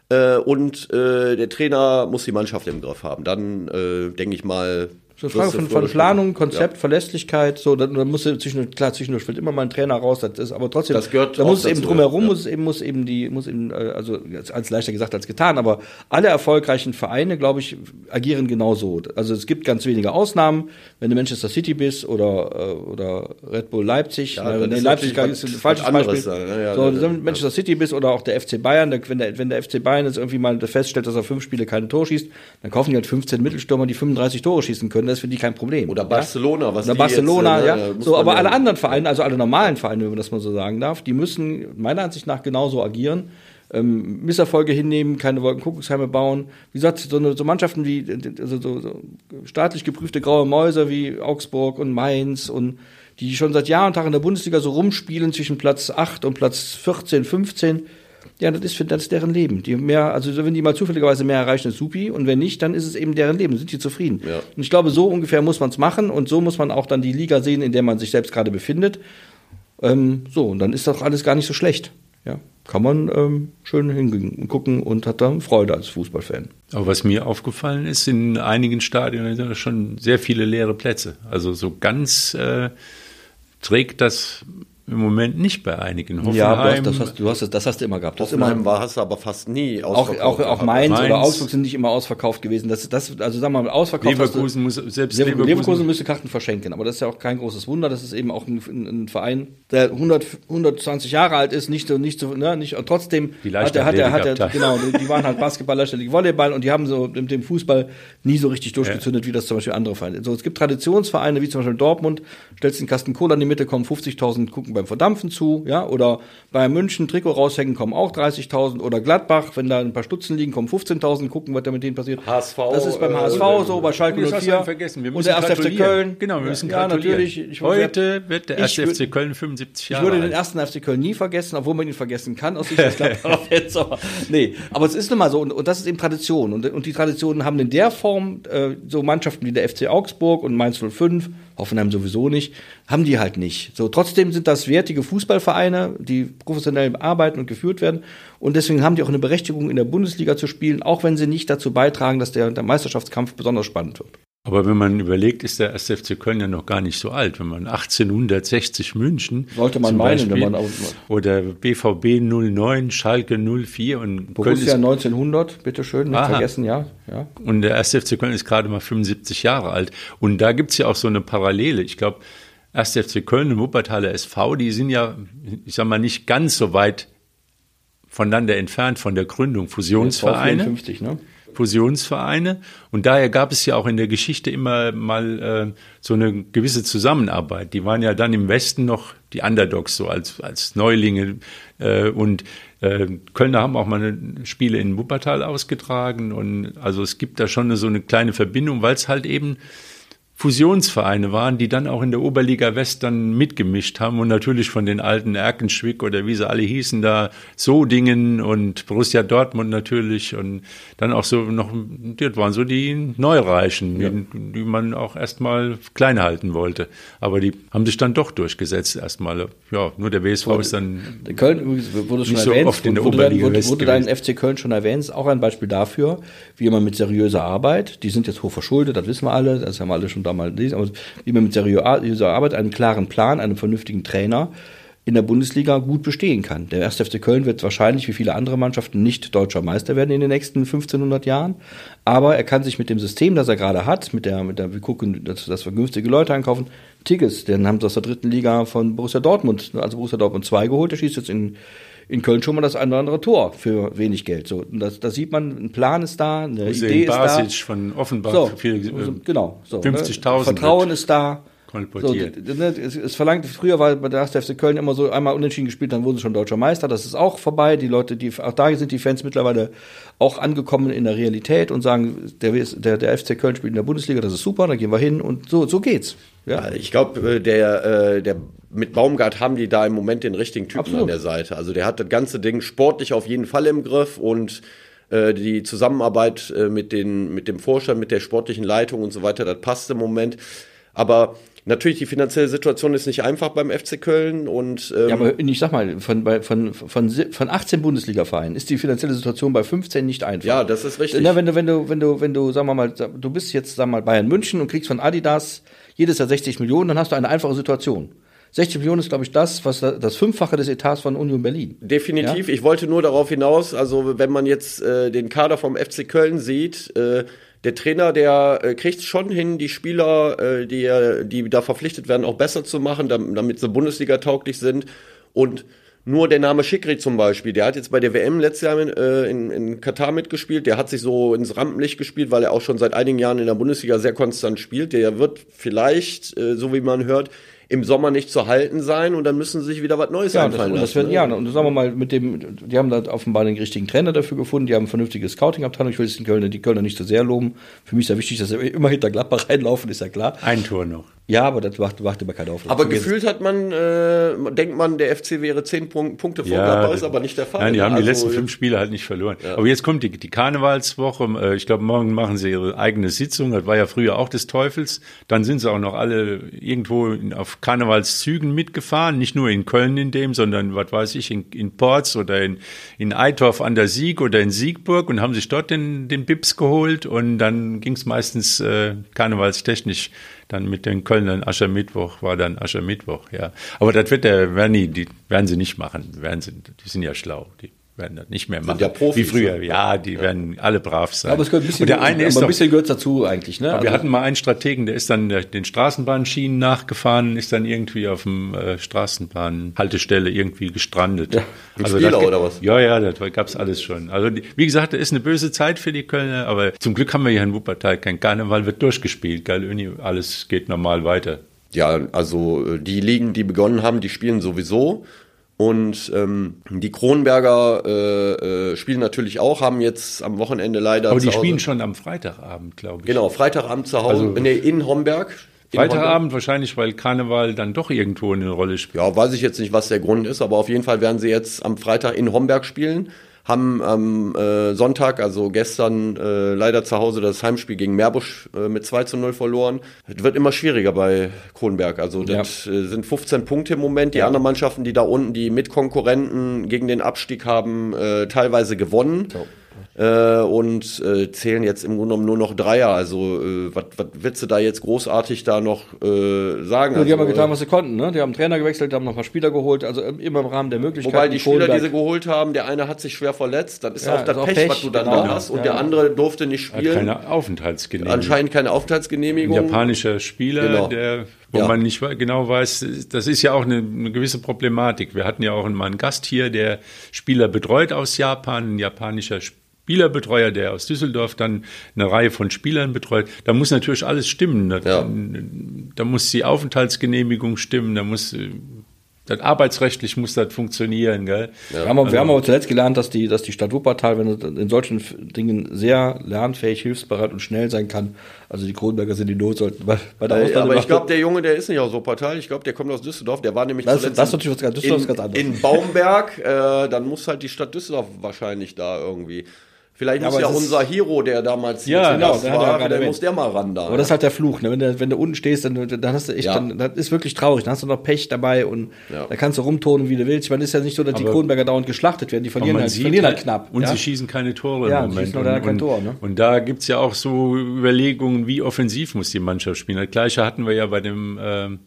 Äh, und äh, der Trainer muss die Mannschaft im Griff haben. Dann äh, denke ich mal, So eine Frage von, von Planung, Konzept, ja. Verlässlichkeit, so, dann, dann muss zwischen, klar, zwischendurch fällt immer mal ein Trainer raus, das ist aber trotzdem, das gehört da muss es eben drumherum, ja. muss es eben, muss eben die, muss eben, äh, also, als leichter gesagt als getan, aber alle erfolgreichen Vereine, glaube ich, agieren genau so. Also es gibt ganz wenige Ausnahmen, wenn du Manchester City bist oder, äh, oder Red Bull Leipzig, ja, äh, nee, Leipzig ist ein falsches Beispiel. Sein, ja, so, wenn Manchester City bist oder auch der FC Bayern, wenn der, wenn der FC Bayern jetzt irgendwie mal feststellt, dass er fünf Spiele keine Tor schießt, dann kaufen die halt 15 Mittelstürmer, die 35 Tore schießen können, das ist für die kein Problem. Oder Barcelona, was Oder Barcelona, jetzt, äh, ja. So, aber alle anderen Vereine, also alle normalen Vereine, wenn man das mal so sagen darf, die müssen meiner Ansicht nach genauso agieren. Ähm, Misserfolge hinnehmen, keine Wolkenkuckucksheime bauen. Wie gesagt, so, eine, so Mannschaften wie also so, so staatlich geprüfte graue Mäuse wie Augsburg und Mainz und die schon seit Jahr und Tag in der Bundesliga so rumspielen zwischen Platz 8 und Platz 14, 15 ja, das ist, das ist deren Leben. Die mehr, also wenn die mal zufälligerweise mehr erreichen, ist supi. Und wenn nicht, dann ist es eben deren Leben. Sind die zufrieden. Ja. Und ich glaube, so ungefähr muss man es machen. Und so muss man auch dann die Liga sehen, in der man sich selbst gerade befindet. Ähm, so, und dann ist doch alles gar nicht so schlecht. Ja, kann man ähm, schön hingehen und gucken und hat dann Freude als Fußballfan. Aber was mir aufgefallen ist, in einigen Stadien sind schon sehr viele leere Plätze. Also so ganz äh, trägt das im Moment nicht bei einigen. Hoffenheim, ja, das, hast, du hast, das hast du immer gehabt. Das Hoffenheim immer, war, hast du aber fast nie ausverkauft. Auch, auch, auch Mainz, Mainz, oder Augsburg sind nicht immer ausverkauft gewesen. Das, das, also sagen wir mal, ausverkauft. Leverkusen muss, selbst Leverkusen, Leverkusen müsste Karten verschenken. Aber das ist ja auch kein großes Wunder. Das ist eben auch ein, ein Verein, der 100, 120 Jahre alt ist, nicht so, nicht so, ne, nicht, und trotzdem die hat er, hat er, hat er, genau, die waren halt Basketballer, ständig Volleyball und die haben so mit dem Fußball nie so richtig durchgezündet, ja. wie das zum Beispiel andere Vereine. So, es gibt Traditionsvereine, wie zum Beispiel Dortmund, stellst den Kasten Cola in die Mitte, kommen 50.000, gucken beim Verdampfen zu, ja, oder bei München Trikot raushängen, kommen auch 30.000 oder Gladbach, wenn da ein paar Stutzen liegen, kommen 15.000, gucken, was da mit denen passiert. HSV. Das ist beim HSV äh, so, bei Schalke 04. vergessen. Wir müssen und der 1. FC Köln. Genau, wir müssen ja, natürlich. Ich, Heute wird der 1. FC Köln 75 Jahre Ich würde den 1. FC Köln nie vergessen, obwohl man ihn vergessen kann, aus Sicht des Gladbach-Fans. nee, aber es ist nun mal so und, und das ist eben Tradition und, und die Traditionen haben in der Form äh, so Mannschaften wie der FC Augsburg und Mainz 05 Hoffenheim sowieso nicht, haben die halt nicht. So, trotzdem sind das wertige Fußballvereine, die professionell arbeiten und geführt werden. Und deswegen haben die auch eine Berechtigung, in der Bundesliga zu spielen, auch wenn sie nicht dazu beitragen, dass der, der Meisterschaftskampf besonders spannend wird. Aber wenn man überlegt, ist der SFC Köln ja noch gar nicht so alt. Wenn man 1860 München. Sollte man meinen, Beispiel, wenn man auch, Oder BVB 09, Schalke 04 und Borussia Köln ist, 1900, bitteschön, nicht aha. vergessen, ja, ja. Und der SFC Köln ist gerade mal 75 Jahre alt. Und da gibt's ja auch so eine Parallele. Ich glaube, 1. FC Köln und Wuppertaler SV, die sind ja, ich sag mal, nicht ganz so weit voneinander entfernt von der Gründung. Fusionsvereine. 54, ne? Fusionsvereine. Und daher gab es ja auch in der Geschichte immer mal äh, so eine gewisse Zusammenarbeit. Die waren ja dann im Westen noch die Underdogs, so als, als Neulinge. Äh, und äh, Kölner haben auch mal Spiele in Wuppertal ausgetragen. Und also es gibt da schon eine, so eine kleine Verbindung, weil es halt eben Fusionsvereine waren, die dann auch in der Oberliga West dann mitgemischt haben und natürlich von den alten Erkenschwick oder wie sie alle hießen da, Sodingen und Borussia Dortmund natürlich und dann auch so noch, das waren so die Neureichen, ja. die, die, man auch erstmal klein halten wollte. Aber die haben sich dann doch durchgesetzt erstmal. Ja, nur der WSV wurde, ist dann Köln wurde schon erwähnt, so oft in der wurde Oberliga wurde, West wurde dein FC Köln schon erwähnt, ist auch ein Beispiel dafür, wie man mit seriöser Arbeit, die sind jetzt hoch verschuldet, das wissen wir alle, das haben wir alle schon da mal lesen, aber wie man mit seriöser Arbeit, einem klaren Plan, einem vernünftigen Trainer in der Bundesliga gut bestehen kann. Der 1. FC Köln wird wahrscheinlich wie viele andere Mannschaften nicht deutscher Meister werden in den nächsten 1500 Jahren, aber er kann sich mit dem System, das er gerade hat, mit der, mit der, wir gucken, dass, dass wir günstige Leute einkaufen, Tigges, den haben sie aus der dritten Liga von Borussia Dortmund, also Borussia Dortmund 2 geholt, der schießt jetzt in in Köln schon mal das eine oder andere Tor für wenig Geld. So, das, da sieht man, ein Plan ist da, eine Hussein Idee Basic ist da. von Offenbach so, viel, äh, genau, so, 50.000. Ne? Vertrauen ist da. So, ne, es, es verlangt, früher war bei der 1. FC Köln immer so einmal unentschieden gespielt, dann wurden sie schon deutscher Meister. Das ist auch vorbei. Die Leute, die, auch da sind die Fans mittlerweile auch angekommen in der Realität und sagen, der, der, der FC Köln spielt in der Bundesliga, das ist super, da gehen wir hin und so, so geht's. Ja. Ich glaube, äh, der, äh, der mit Baumgart haben die da im Moment den richtigen Typen Absolut. an der Seite. Also der hat das ganze Ding sportlich auf jeden Fall im Griff und äh, die Zusammenarbeit mit, den, mit dem Vorstand, mit der sportlichen Leitung und so weiter, das passt im Moment. Aber Natürlich, die finanzielle Situation ist nicht einfach beim FC Köln und ähm ja, aber ich sag mal, von, von, von, von 18 Bundesliga-Vereinen ist die finanzielle Situation bei 15 nicht einfach. Ja, das ist richtig. Na, wenn du, wenn du, wenn du, wenn du, sagen wir mal, du bist jetzt, sagen wir mal, Bayern München und kriegst von Adidas jedes Jahr 60 Millionen, dann hast du eine einfache Situation. 60 Millionen ist, glaube ich, das, was das Fünffache des Etats von Union Berlin. Definitiv. Ja? Ich wollte nur darauf hinaus, also wenn man jetzt äh, den Kader vom FC Köln sieht, äh, der Trainer, der äh, kriegt schon hin, die Spieler, äh, die, die da verpflichtet werden, auch besser zu machen, damit sie Bundesliga tauglich sind. Und nur der Name Schickri zum Beispiel, der hat jetzt bei der WM letztes Jahr in, äh, in, in Katar mitgespielt. Der hat sich so ins Rampenlicht gespielt, weil er auch schon seit einigen Jahren in der Bundesliga sehr konstant spielt. Der wird vielleicht, äh, so wie man hört, im Sommer nicht zu halten sein und dann müssen sie sich wieder was Neues ja, einfallen das, lassen. Wird, ne? Ja, und sagen wir mal, mit dem, die haben da offenbar den richtigen Trainer dafür gefunden, die haben eine vernünftige Scouting-Abteilung. Ich will jetzt den Kölner, die Kölner nicht so sehr loben. Für mich ist ja wichtig, dass sie immer hinter Gladbach reinlaufen, ist ja klar. Ein Tor noch. Ja, aber das macht, macht immer keiner auf. Aber gefühlt hat man, äh, denkt man, der FC wäre zehn Punkte vor ja, Gladbach, ist aber nicht der Fall. Nein, die haben also, die letzten fünf Spiele halt nicht verloren. Ja. Aber jetzt kommt die, die Karnevalswoche. Äh, ich glaube, morgen machen sie ihre eigene Sitzung. Das war ja früher auch des Teufels. Dann sind sie auch noch alle irgendwo auf Karnevalszügen mitgefahren. Nicht nur in Köln in dem, sondern, was weiß ich, in, in Porz oder in, in Eitorf an der Sieg oder in Siegburg und haben sich dort den, den Bips geholt. Und dann ging es meistens äh, karnevalstechnisch dann mit den Kölnern Aschermittwoch war dann Aschermittwoch, ja. Aber das wird der, werden die, die werden sie nicht machen, werden sie, die sind ja schlau, die werden das nicht mehr machen. ja Profis, wie früher. Ja, die ja. werden alle brav sein. Aber es gehört ein bisschen, und der eine ist ein bisschen gehört dazu eigentlich. Ne? Also wir hatten mal einen Strategen, der ist dann den Straßenbahnschienen nachgefahren, ist dann irgendwie auf dem äh, Straßenbahnhaltestelle irgendwie gestrandet. Ja. Also Spieler das, oder was? Ja, ja, das gab's alles schon. Also wie gesagt, das ist eine böse Zeit für die Kölner, aber zum Glück haben wir hier in Wuppertal kein Karneval, wird durchgespielt. Geil, alles geht normal weiter. Ja, also äh, die Ligen, die begonnen haben, die spielen sowieso. Und ähm, die Kronberger äh, äh, spielen natürlich auch, haben jetzt am Wochenende leider. Aber die spielen schon am Freitagabend, glaube ich. Genau, Freitagabend zu Hause, also, nee, in Homberg. In Freitagabend Homberg. wahrscheinlich, weil Karneval dann doch irgendwo eine Rolle spielt. Ja, weiß ich jetzt nicht, was der Grund ist, aber auf jeden Fall werden sie jetzt am Freitag in Homberg spielen haben am äh, Sonntag, also gestern, äh, leider zu Hause das Heimspiel gegen Meerbusch äh, mit 2 zu 0 verloren. Es wird immer schwieriger bei Kronberg. Also das ja. äh, sind 15 Punkte im Moment. Die ja. anderen Mannschaften, die da unten, die Mitkonkurrenten gegen den Abstieg haben, äh, teilweise gewonnen. So äh, und äh, zählen jetzt im Grunde genommen nur noch Dreier. Also äh, was willst du da jetzt großartig da noch äh, sagen? Ja, die also, haben ja getan, was sie konnten. Ne? Die haben Trainer gewechselt, haben noch ein paar Spieler geholt, also immer im Rahmen der Möglichkeiten. Wobei die Spieler, die sie geholt haben, der eine hat sich schwer verletzt, das ist ja, auch das Pech, Pech, was du dann genau. da hast. Und ja. der andere durfte nicht spielen. Hat keine Aufenthaltsgenehmigung. Anscheinend keine Aufenthaltsgenehmigung. Ein japanischer Spieler, genau. der wo ja. man nicht genau weiß, das ist ja auch eine, eine, gewisse Problematik. Wir hatten ja auch mal einen Gast hier, der Spieler betreut aus Japan, ein japanischer Spieler Spielerbetreuer, der aus Düsseldorf dann eine Reihe von Spielern betreut. Da muss natürlich alles stimmen. Da, ja. da muss die Aufenthaltsgenehmigung stimmen, da muss das arbeitsrechtlich muss das funktionieren, gell? Ja. Wir, haben, also, wir haben aber zuletzt gelernt, dass die, dass die Stadt Wuppertal, wenn in solchen Dingen sehr lernfähig, hilfsbereit und schnell sein kann. Also die Kronberger sind die Not sollten bei, bei der ja, Aber ich glaube, der Junge, der ist nicht aus Wuppertal. Ich glaube, der kommt aus Düsseldorf. Der war nämlich das, zuletzt das ist natürlich was ganz, Düsseldorf in, ganz anderes. in Baumberg. Äh, dann muss halt die Stadt Düsseldorf wahrscheinlich da irgendwie Vielleicht ja, muss ja unser Hero, der damals ja, genau, der war, ja dann muss der mal ran da. Aber das ist halt der Fluch, ne? wenn, du, wenn du unten stehst, dann, dann hast du echt, ja. dann, das ist wirklich traurig. Dann hast du noch Pech dabei und ja. da kannst du rumtonen, wie du willst. Ich meine, es ist ja nicht so, dass aber die Kronberger dauernd geschlachtet werden, die verlieren, halt, verlieren halt knapp. Und sie schießen keine Tore ja, im Moment. Und, kein Tor, ne? und da gibt's ja auch so Überlegungen, wie offensiv muss die Mannschaft spielen. Das gleiche hatten wir ja bei dem ähm,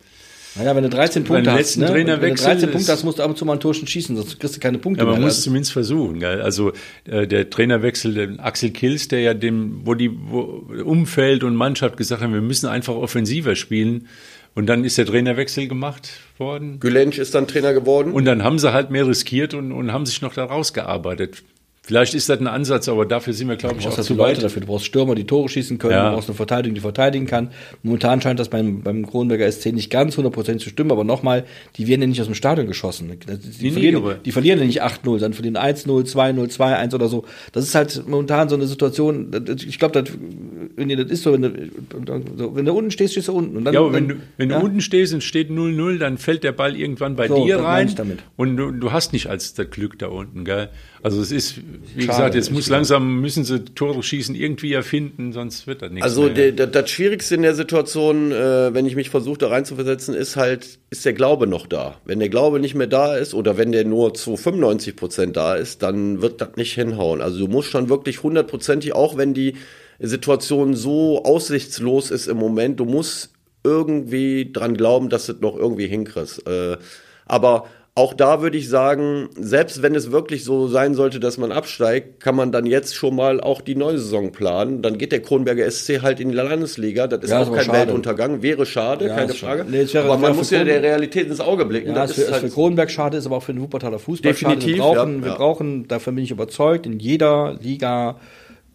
naja, wenn du 13 Punkte hast, ne? wenn du 13 Punkte hast, musst du ab und zu mal ein Tor schießen, sonst kriegst du keine Punkte ja, man mehr. muss also. zumindest versuchen. Gell? Also äh, der Trainerwechsel, der Axel Kills, der ja dem, wo die wo Umfeld und Mannschaft gesagt haben, wir müssen einfach offensiver spielen. Und dann ist der Trainerwechsel gemacht worden. Gülensch ist dann Trainer geworden. Und dann haben sie halt mehr riskiert und, und haben sich noch da rausgearbeitet. Vielleicht ist das ein Ansatz, aber dafür sind wir, glaube ich, auch zu Leute weit. dafür. Du brauchst Stürmer, die Tore schießen können, ja. du brauchst eine Verteidigung, die verteidigen kann. Momentan scheint das beim, beim Kronenberger SC nicht ganz hundertprozentig zu stimmen, aber nochmal, die werden ja nicht aus dem Stadion geschossen. Die, nee, verlieren, die verlieren ja nicht 8-0, sondern verlieren 1-0, 2-0, 2-1 oder so. Das ist halt momentan so eine Situation, ich glaube, das wenn das ist so, wenn du, wenn du unten stehst, stehst du unten. Dann, ja, aber wenn, du, wenn ja. du unten stehst und steht 0-0, dann fällt der Ball irgendwann bei so, dir rein. Und du, du, hast nicht als das Glück da unten, gell? Also es ist, wie Schade, gesagt, jetzt muss langsam, müssen sie Tore schießen irgendwie erfinden, sonst wird das nichts Also mehr. Das Schwierigste in der Situation, äh, wenn ich mich versuche, da reinzuversetzen, ist halt, ist der Glaube noch da. Wenn der Glaube nicht mehr da ist oder wenn der nur zu 95 Prozent da ist, dann wird das nicht hinhauen. Also du musst schon wirklich hundertprozentig, auch wenn die Situation so aussichtslos ist im Moment, du musst irgendwie dran glauben, dass du es noch irgendwie hinkriegst. Äh, aber auch da würde ich sagen, selbst wenn es wirklich so sein sollte, dass man absteigt, kann man dann jetzt schon mal auch die neue Saison planen. Dann geht der Kronberger SC halt in die Landesliga. Das ist ja, auch kein schade. Weltuntergang. Wäre schade, ja, keine Frage. Nee, wäre, aber man muss ja der Realität ins Auge blicken. Ja, das ist, halt für Kronberg schade, ist aber auch für den Wuppertaler Fußball Definitiv, schade. Wir brauchen, wir brauchen, davon bin ich überzeugt, in jeder Liga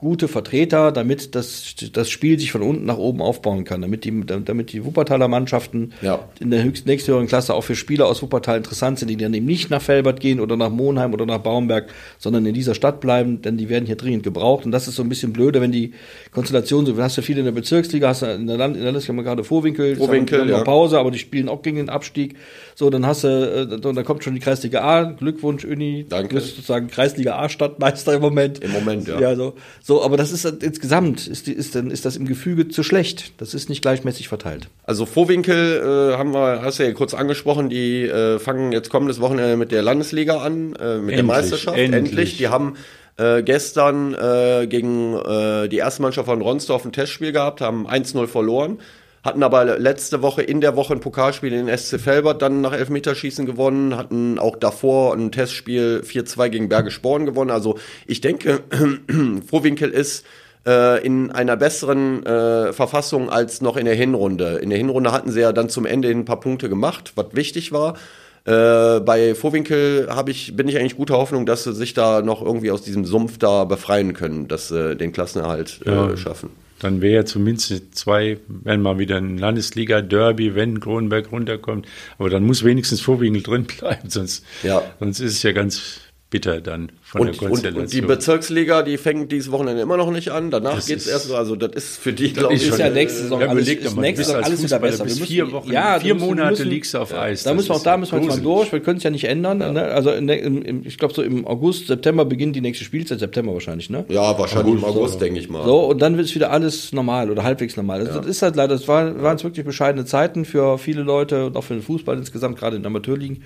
gute Vertreter, damit das, das Spiel sich von unten nach oben aufbauen kann, damit die, damit die Wuppertaler Mannschaften ja. in der höchsten nächsthöheren Klasse auch für Spieler aus Wuppertal interessant sind, die dann eben nicht nach Felbert gehen oder nach Monheim oder nach Baumberg, sondern in dieser Stadt bleiben, denn die werden hier dringend gebraucht. Und das ist so ein bisschen blöde, wenn die Konstellation so, hast du viele in der Bezirksliga, hast du in der, Land, in der Landesliga gerade Vorwinkel, Vorwinkel ja. Pause, aber die spielen auch gegen den Abstieg. So, dann hast du, äh, dann kommt schon die Kreisliga A. Glückwunsch, Uni. Danke. Du bist sozusagen Kreisliga A Stadtmeister im Moment. Im Moment, ja. Ja, so. So, aber das ist insgesamt, ist, ist, dann, ist das im Gefüge zu schlecht. Das ist nicht gleichmäßig verteilt. Also Vorwinkel äh, haben wir, hast du ja kurz angesprochen, die äh, fangen jetzt kommendes Wochenende mit der Landesliga an, äh, mit endlich, der Meisterschaft. Endlich. endlich. Die haben äh, gestern äh, gegen äh, die erste Mannschaft von Ronsdorf ein Testspiel gehabt, haben 1-0 verloren hatten aber letzte Woche in der Woche ein Pokalspiel in SC Felbert dann nach Elfmeterschießen gewonnen, hatten auch davor ein Testspiel 4-2 gegen Bergisch Born gewonnen. Also ich denke, Vorwinkel ist äh, in einer besseren äh, Verfassung als noch in der Hinrunde. In der Hinrunde hatten sie ja dann zum Ende ein paar Punkte gemacht, was wichtig war. Äh, bei Vorwinkel habe ich, bin ich eigentlich guter Hoffnung, dass sie sich da noch irgendwie aus diesem Sumpf da befreien können, dass sie den Klassenerhalt äh, ja. schaffen. Dann wäre zumindest zwei, wenn mal wieder ein Landesliga-Derby, wenn Kronenberg runterkommt. Aber dann muss wenigstens Vorwinkel drin bleiben, sonst, ja. sonst ist es ja ganz bitter dann von und, der Konstellation. Und, und die Bezirksliga, die fängt dieses Wochenende immer noch nicht an. Danach geht es erst so. Also das ist für die, glaube ich, ist ja nächste Saison ja, alles, ist nächste Saison alles wieder besser. Bis vier Wochen, ja, vier Monate müssen, liegst du auf Eis. Da müssen wir auch da müssen wir jetzt mal durch. Wir können es ja nicht ändern. Ja. Ne? Also in, ich glaube so im August, September beginnt die nächste Spielzeit. September wahrscheinlich, ne? Ja, wahrscheinlich August, im August, so. denke ich mal. So und dann wird es wieder alles normal oder halbwegs normal. Also ja. Das ist halt leider. Das waren, waren es wirklich bescheidene Zeiten für viele Leute und auch für den Fußball insgesamt, gerade in der Amateurligen.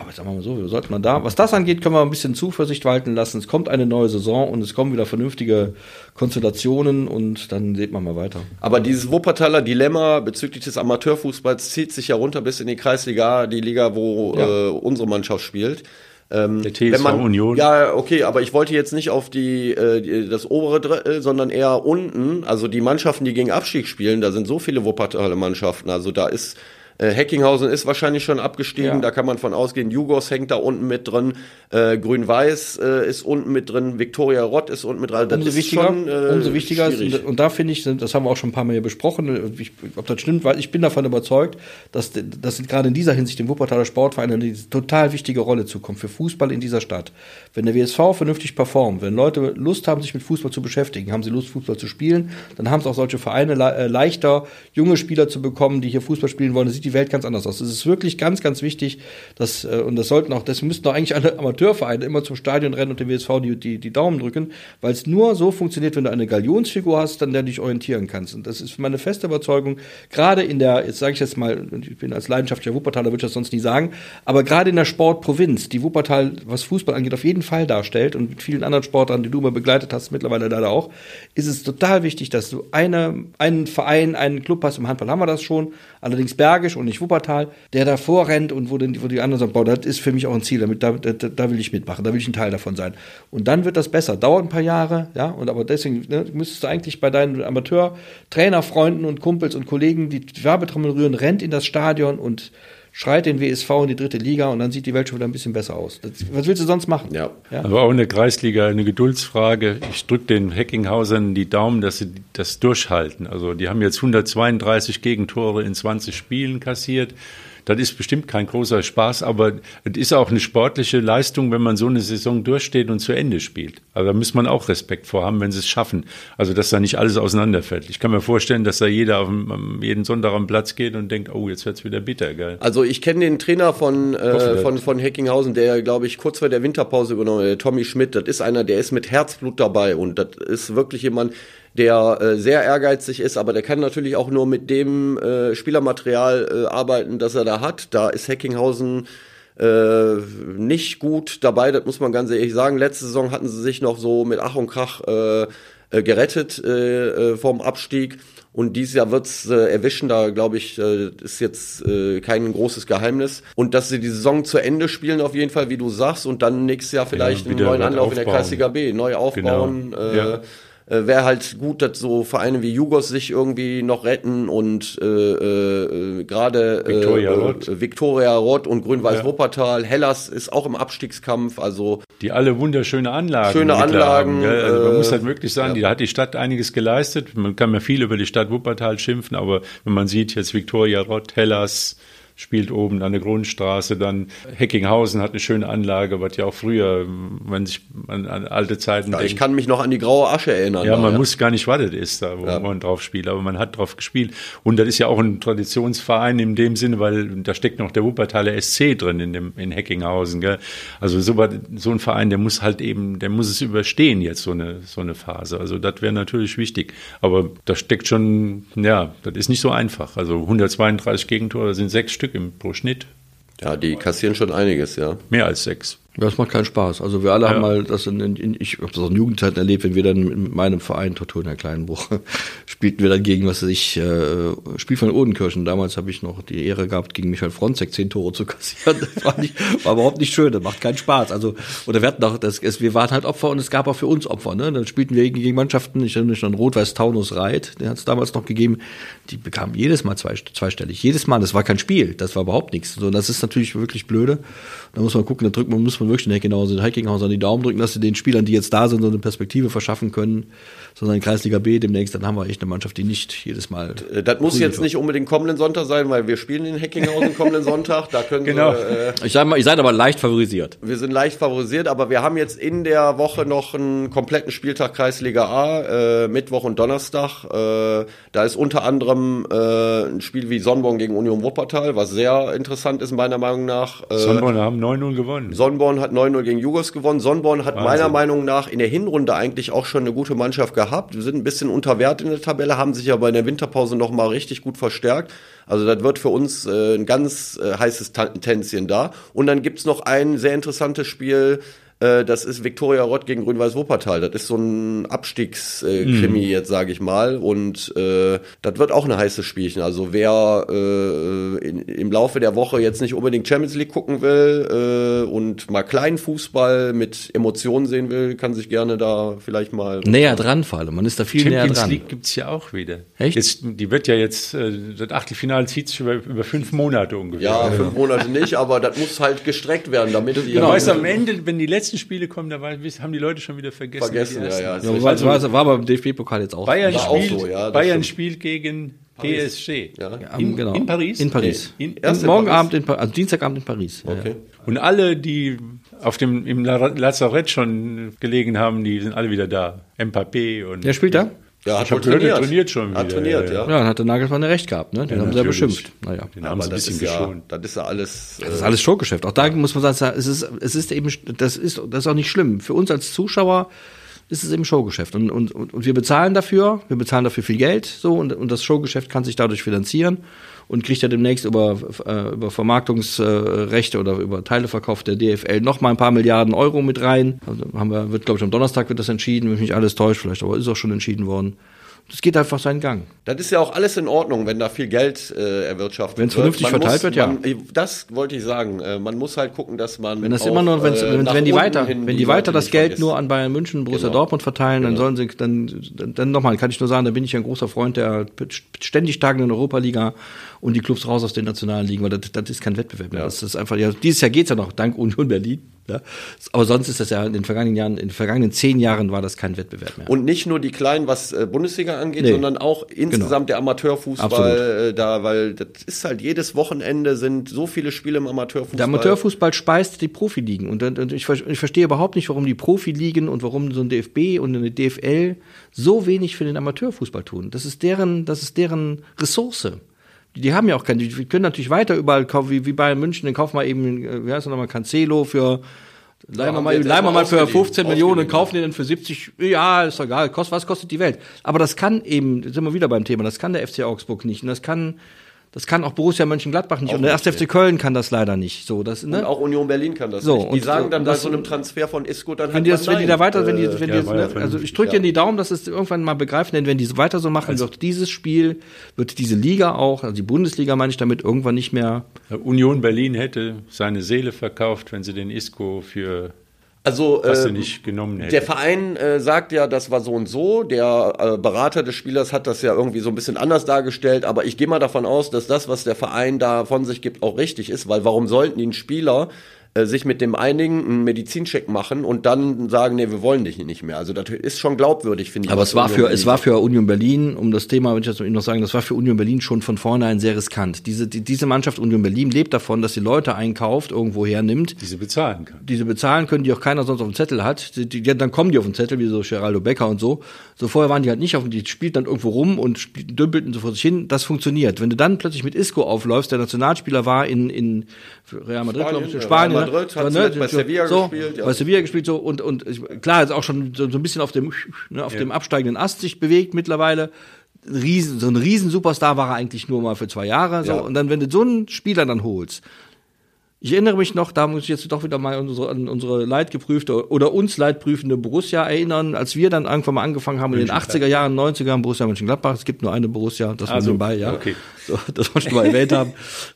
Aber sagen wir mal so, wir sollten man da, was das angeht, können wir ein bisschen Zuversicht walten lassen. Es kommt eine neue Saison und es kommen wieder vernünftige Konstellationen und dann sieht man mal weiter. Aber dieses Wuppertaler Dilemma bezüglich des Amateurfußballs zieht sich ja runter bis in die Kreisliga, die Liga, wo ja. äh, unsere Mannschaft spielt. Ähm, Der TSV man, Union. Ja, okay, aber ich wollte jetzt nicht auf die, äh, das obere Drittel, sondern eher unten. Also die Mannschaften, die gegen Abstieg spielen, da sind so viele Wuppertaler Mannschaften. Also da ist äh, Heckinghausen ist wahrscheinlich schon abgestiegen, ja. da kann man von ausgehen. Jugos hängt da unten mit drin, äh, Grün-Weiß äh, ist unten mit drin, Viktoria Rott ist unten mit drin. Das umso wichtiger, schon, äh, umso wichtiger ist, und da finde ich, das haben wir auch schon ein paar Mal hier besprochen, ich, ob das stimmt, weil ich bin davon überzeugt, dass, dass gerade in dieser Hinsicht dem Wuppertaler Sportverein eine total wichtige Rolle zukommt für Fußball in dieser Stadt. Wenn der WSV vernünftig performt, wenn Leute Lust haben, sich mit Fußball zu beschäftigen, haben sie Lust, Fußball zu spielen, dann haben es auch solche Vereine le äh, leichter, junge Spieler zu bekommen, die hier Fußball spielen wollen. Das sieht die Welt ganz anders aus. Es ist wirklich ganz, ganz wichtig, dass, äh, und das sollten auch, das müssten auch eigentlich alle Amateurvereine immer zum Stadion rennen und dem WSV die, die, die Daumen drücken, weil es nur so funktioniert, wenn du eine Galionsfigur hast, dann der dich orientieren kannst. Und das ist meine feste Überzeugung, gerade in der, jetzt sage ich jetzt mal, ich bin als leidenschaftlicher Wuppertaler, würde ich das sonst nie sagen, aber gerade in der Sportprovinz, die Wuppertal, was Fußball angeht, auf jeden Fall darstellt und mit vielen anderen Sportlern, die du mal begleitet hast, mittlerweile leider auch, ist es total wichtig, dass du eine, einen Verein, einen Club hast. Im Handball haben wir das schon, allerdings Bergisch und nicht Wuppertal der davor rennt und wo, den, wo die anderen sagen, boah, das ist für mich auch ein Ziel, damit, da, da, da, will ich mitmachen, da will ich ein Teil davon sein. Und dann wird das besser. Dauert ein paar Jahre, ja, und aber deswegen ne, müsstest du eigentlich bei deinen Amateur-Trainerfreunden und Kumpels und Kollegen die Werbetrommel rühren, rennt in das Stadion und schreit den WSV in die dritte Liga und dann sieht die Welt schon wieder ein bisschen besser aus. Das, was willst du sonst machen? Ja. ja. Aber auch in der Kreisliga eine Geduldsfrage. Ich drücke den Heckinghausern die Daumen, dass sie das durchhalten. Also die haben jetzt 132 Gegentore in 20 Spielen kassiert. Das ist bestimmt kein großer Spaß, aber es ist auch eine sportliche Leistung, wenn man so eine Saison durchsteht und zu Ende spielt. Also da muss man auch Respekt vor haben, wenn sie es schaffen. Also dass da nicht alles auseinanderfällt. Ich kann mir vorstellen, dass da jeder auf dem, jeden Sonntag am Platz geht und denkt, oh, jetzt wird's wieder bitter, geil. Also ich kenne den Trainer von, äh, von, von Heckinghausen, der, glaube ich, kurz vor der Winterpause übernommen, hat, Tommy Schmidt. Das ist einer, der ist mit Herzblut dabei und das ist wirklich jemand, der äh, sehr ehrgeizig ist, aber der kann natürlich auch nur mit dem äh, Spielermaterial äh, arbeiten, das er da hat. Da ist Heckinghausen äh, nicht gut dabei, das muss man ganz ehrlich sagen. Letzte Saison hatten sie sich noch so mit Ach und Krach äh, äh, gerettet äh, äh, vom Abstieg. Und dieses Jahr wird's äh, erwischen, da glaube ich, äh, ist jetzt äh, kein großes Geheimnis. Und dass sie die Saison zu Ende spielen, auf jeden Fall, wie du sagst, und dann nächstes Jahr vielleicht Ja, einen neuen Anlauf in der aufbauen. Kreisliga B, neu aufbauen. Genau. Äh, Ja. Äh, Wäre halt gut, dass so Vereine wie Jugos sich irgendwie noch retten und äh, äh, gerade Viktoria äh, Rott. äh, Viktoria Rott und Grün-Weiß Ja. Wuppertal, Hellas ist auch im Abstiegskampf, also Die alle wunderschöne Anlagen. Schöne Anlagen, haben? Also man äh, muss halt wirklich sagen, ja. die, da hat die Stadt einiges geleistet. Man kann ja viel über die Stadt Wuppertal schimpfen, aber wenn man sieht, jetzt Viktoria Rott, Hellas spielt oben an der Grundstraße, dann Heckinghausen hat eine schöne Anlage, was ja auch früher, wenn sich an, an alte Zeiten ja, denkt. ich kann mich noch an die graue Asche erinnern. Ja, man muss gar nicht, was das ist, da, wo Ja. man drauf spielt, aber man hat drauf gespielt. Und das ist ja auch ein Traditionsverein in dem Sinne, weil da steckt noch der Wuppertaler SC drin in, dem, in Heckinghausen. Gell? Also so, so ein Verein, der muss halt eben, der muss es überstehen jetzt, so eine, so eine Phase. Also das wäre natürlich wichtig. Aber da steckt schon, ja, das ist nicht so einfach. Also 132 Gegentore, das sind sechs Stück im, pro Schnitt. Ja, die kassieren schon einiges, ja. Mehr als sechs. Ja, Das macht keinen Spaß. Also wir alle Ja. haben mal das in, in ich habe das auch in Jugendzeiten erlebt, wenn wir dann mit meinem Verein Tortur in der Kleinbruch spielten wir dann gegen, was weiß ich, äh, Spiel von Odenkirchen. Damals habe ich noch die Ehre gehabt, gegen Michael Fronzek zehn Tore zu kassieren. Das war, nicht, war überhaupt nicht schön, das macht keinen Spaß. Also oder wir hatten auch, das, es, wir waren halt Opfer und es gab auch für uns Opfer. Ne? Dann spielten wir gegen Mannschaften, ich erinnere mich an Rot-Weiß Taunus Reit, der hat es damals noch gegeben, die bekamen jedes Mal zwei, zweistellig. Jedes Mal, das war kein Spiel, das war überhaupt nichts. So, das ist natürlich wirklich blöde. Da muss man gucken, da drückt man, muss man wirklich den Heckinghausen, Heckinghausen an die Daumen drücken, dass sie den Spielern, die jetzt da sind, so eine Perspektive verschaffen können. Sondern in Kreisliga B demnächst, dann haben wir echt eine Mannschaft, die nicht jedes Mal. Äh, Das muss jetzt nicht unbedingt kommenden Sonntag sein, weil wir spielen in Heckinghausen kommenden Sonntag. Da können Genau. Sie, äh, Ich sag mal, ich seid aber leicht favorisiert. wir sind leicht favorisiert, aber wir haben jetzt in der Woche noch einen kompletten Spieltag Kreisliga A, äh, Mittwoch und Donnerstag. Äh, da ist unter anderem äh, ein Spiel wie Sonnborn gegen Union Wuppertal, was sehr interessant ist meiner Meinung nach. Äh, Sonnborn haben 9-0 gewonnen. Sonnborn hat 9-0 gegen Jugos gewonnen. Sonnborn hat meiner Meinung nach in der Hinrunde eigentlich auch schon eine gute Mannschaft gehabt. Wir sind ein bisschen unter Wert in der Tabelle, haben sich aber in der Winterpause noch mal richtig gut verstärkt. Also das wird für uns äh, ein ganz äh, heißes Tänzchen da. Und dann gibt's noch ein sehr interessantes Spiel, äh, das ist Viktoria Rott gegen Grün-Weiß Wuppertal. Das ist so ein Abstiegskrimi äh, jetzt, sage ich mal. Und äh, das wird auch ein heißes Spielchen. Also wer äh, in, im Laufe der Woche jetzt nicht unbedingt Champions League gucken will äh, und mal kleinen Fußball mit Emotionen sehen will, kann sich gerne da vielleicht mal Näher dran vor allem. Man ist da viel näher Champions dran. League gibt's ja auch wieder. Echt? Jetzt, die wird ja jetzt, äh, das Achtelfinale zieht sich über, über fünf Monate ungefähr. Ja, fünf Monate nicht, aber das muss halt gestreckt werden, damit die Du weißt, am Ende, wenn die letzten Spiele kommen, da weiß- haben die Leute schon wieder vergessen. Vergessen, ja, ja. Ja, war, war, war beim DFB-Pokal jetzt auch. Bayern, War auch spielt, so, ja, Bayern stimmt. spielt gegen PSG. Ja. In, genau. in Paris? In Paris. Nee, in, Erst in morgen Paris? Abend in also Dienstagabend in Paris. Ja, Okay. Und alle, die auf dem, im La- Lazarett schon gelegen haben, die sind alle wieder da. Mbappé und. Der spielt da? Ja, hat wohl gehört, er trainiert schon Hat wieder, trainiert, ja, ja. Ja, dann hat der Nagelsmann ja recht gehabt, ne? Den haben sie ja beschimpft. Naja. Den Ja, haben aber sie ein das bisschen ist, ja, geschont. das ist ja alles. Das ist äh, alles Showgeschäft. Auch da muss man sagen, es ist, es ist eben, das ist, das ist auch nicht schlimm. Für uns als Zuschauer ist es eben Showgeschäft. Und, und, und wir bezahlen dafür, wir bezahlen dafür viel Geld, so, und, und das Showgeschäft kann sich dadurch finanzieren und kriegt ja demnächst über, äh, über Vermarktungsrechte oder über Teileverkauf der DFL noch mal ein paar Milliarden Euro mit rein. Also haben wir, wird, glaube ich, am Donnerstag wird das entschieden, wenn mich alles täuscht, vielleicht aber ist auch schon entschieden worden. Das geht einfach seinen Gang. Das ist ja auch alles in Ordnung, wenn da viel Geld äh, erwirtschaftet Wenn's vernünftig Man verteilt muss, wird, ja. Man, das wollte ich sagen. Äh, man muss halt gucken, dass man. Wenn das auch, immer nur, wenn's, äh, wenn, wenn die weiter, hin wenn die Leute weiter das Geld vergessen. nur an Bayern München, Borussia Genau. Dortmund verteilen, dann sollen sie, dann, dann, dann nochmal, kann ich nur sagen, da bin ich ein großer Freund der ständig tagenden Europaliga und die Clubs raus aus den nationalen Ligen, weil das, das ist kein Wettbewerb mehr. Das ist einfach, ja, dieses Jahr geht's ja noch, dank Union Berlin. Ja? Aber sonst ist das ja in den vergangenen Jahren, in den vergangenen zehn Jahren war das kein Wettbewerb mehr. Und nicht nur die Kleinen, was äh, Bundesliga angeht, Nee. sondern auch insgesamt Genau. der Amateurfußball äh, da, weil das ist halt jedes Wochenende sind so viele Spiele im Amateurfußball. Der Amateurfußball speist die Profiligen. Und, und ich, ich verstehe überhaupt nicht, warum die Profiligen und warum so ein DFB und eine DFL so wenig für den Amateurfußball tun. Das ist deren, das ist deren Ressource. Die, haben ja auch keine, die können natürlich weiter überall kaufen, wie, wie Bayern München, dann kaufen wir eben, äh, wie heißt das nochmal, Cancelo für, leihen wir mal, leihen wir mal für ausgeliehen. 15 Millionen kaufen den dann für 70, ja, ist doch egal, kost, was kostet die Welt? Aber das kann eben, jetzt sind wir wieder beim Thema, das kann der FC Augsburg nicht und das kann, das kann auch Borussia Mönchengladbach nicht Auch und der nicht, 1. FC Köln kann das leider nicht. So, das, ne? Und auch Union Berlin kann das So, nicht. Die und- sagen dann bei so einem Transfer von Isco dann wenn halt die, das, wenn die da weiter, wenn die, Äh, wenn ja, die, war ja ne, also ich drücke ja. denen die Daumen, dass es irgendwann mal begreifen, denn wenn die so weiter so machen, wird dieses Spiel, wird diese Liga auch, also die Bundesliga meine ich damit, irgendwann nicht mehr. Union Berlin hätte seine Seele verkauft, wenn sie den Isco für Also was sie ähm, nicht genommen hätten. Der Verein äh, sagt ja, das war so und so. Der äh, Berater des Spielers hat das ja irgendwie so ein bisschen anders dargestellt. Aber ich gehe mal davon aus, dass das, was der Verein da von sich gibt, auch richtig ist. Weil warum sollten die einen Spieler äh, sich mit dem einigen einen Medizincheck machen und dann sagen, nee, wir wollen dich nicht mehr. Also das ist schon glaubwürdig, finde ich. Aber es war Union für, es war für Union Berlin, um das Thema, wenn ich das noch sagen, das war für Union Berlin schon von vornherein sehr riskant. Diese, die, diese Mannschaft Union Berlin lebt davon, dass sie Leute einkauft, irgendwo hernimmt, die sie bezahlen kann. diese bezahlen können, die auch keiner sonst auf dem Zettel hat. Die, die, dann kommen die auf den Zettel, wie so Geraldo Becker und so. So vorher waren die halt nicht auf dem, die spielten dann irgendwo rum und spielten, dümpelten so vor sich hin. Das funktioniert. Wenn du dann plötzlich mit Isco aufläufst, der Nationalspieler war in, in Real Madrid, Spanien, glaube ich, ja, Spanien. Real Madrid, hat ne? bei Sevilla so, gespielt, ja. Bei Sevilla gespielt, so, und, und klar, ist auch schon so, ein bisschen auf dem, ne, auf dem absteigenden Ast sich bewegt mittlerweile. Riesen, so ein riesen Superstar war er eigentlich nur mal für zwei Jahre, so. Ja. Und dann, wenn du so einen Spieler dann holst, ich erinnere mich noch, da muss ich jetzt doch wieder mal unsere, an unsere leidgeprüfte oder uns leidprüfende Borussia erinnern, als wir dann irgendwann mal angefangen haben in den 80er Jahren, 90er Jahren Borussia Mönchengladbach. Es gibt nur eine Borussia, das war so. nebenbei, ja. Okay. So, das wir schon mal erwähnt haben.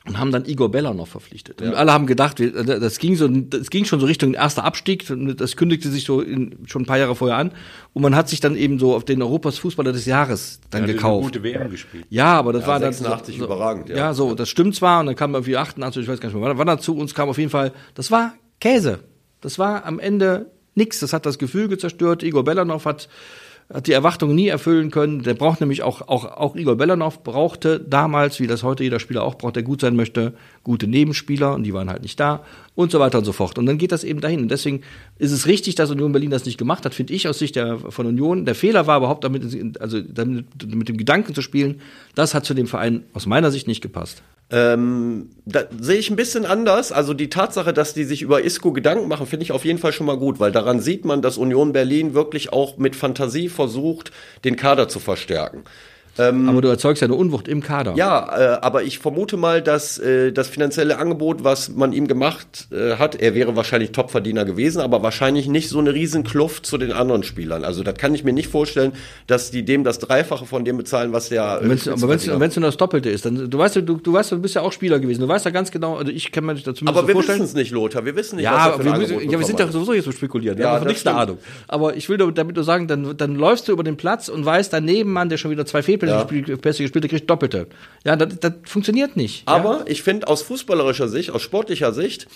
Und haben dann Igor Beller noch verpflichtet. Und alle haben gedacht, das ging so, das ging schon so Richtung erster Abstieg. Das kündigte sich so in, schon ein paar Jahre vorher an. Und man hat sich dann eben so auf den Europas Fußballer des Jahres dann hat gekauft. eine gute WM gespielt. Ja, aber das Ja, war dann 86 so, überragend, ja. Ja, so, das stimmt zwar und dann kam irgendwie 88, ich weiß gar nicht mehr, wann, er uns kam auf jeden Fall, das war Käse. Das war am Ende nix, das hat das Gefüge zerstört. Igor Belanov hat hat die Erwartungen nie erfüllen können. Der braucht nämlich auch, auch, auch Igor Belanov brauchte damals, wie das heute jeder Spieler auch braucht, der gut sein möchte, gute Nebenspieler und die waren halt nicht da und so weiter und so fort. Und dann geht das eben dahin. Und deswegen ist es richtig, dass Union Berlin das nicht gemacht hat, finde ich aus Sicht der, von Union. Der Fehler war überhaupt damit, also damit, mit dem Gedanken zu spielen, das hat zu dem Verein aus meiner Sicht nicht gepasst. Ähm, da sehe ich ein bisschen anders. Also die Tatsache, dass die sich über Isco Gedanken machen, finde ich auf jeden Fall schon mal gut, weil daran sieht man, dass Union Berlin wirklich auch mit Fantasie versucht, den Kader zu verstärken. Aber du erzeugst ja eine Unwucht im Kader. Ja, äh, aber ich vermute mal, dass äh, das finanzielle Angebot, was man ihm gemacht äh, hat, er wäre wahrscheinlich Topverdiener gewesen, aber wahrscheinlich nicht so eine riesen Kluft zu den anderen Spielern. Also das kann ich mir nicht vorstellen, dass die dem das Dreifache von dem bezahlen, was der. äh, Wenn's, aber wenn es nur das Doppelte ist, dann du weißt, du, du weißt, du bist ja auch Spieler gewesen. Du weißt ja ganz genau, also ich kann mir das dazu aber wir wissen es nicht, Lothar. Wir wissen nicht, Ja, was er für ein wir, ja, wir sind doch hat. sowieso jetzt so spekuliert. Wir Ja, haben von das nichts eine. Ahnung. Aber ich will damit damit nur sagen, dann, dann läufst du über den Platz und weißt, dein Nebenmann, der schon wieder zwei Fehlpässe Ja. gespielt, Pässe gespielt hat, kriegt Doppelte. Ja, das, das funktioniert nicht. Aber ich finde aus fußballerischer Sicht, aus sportlicher Sicht,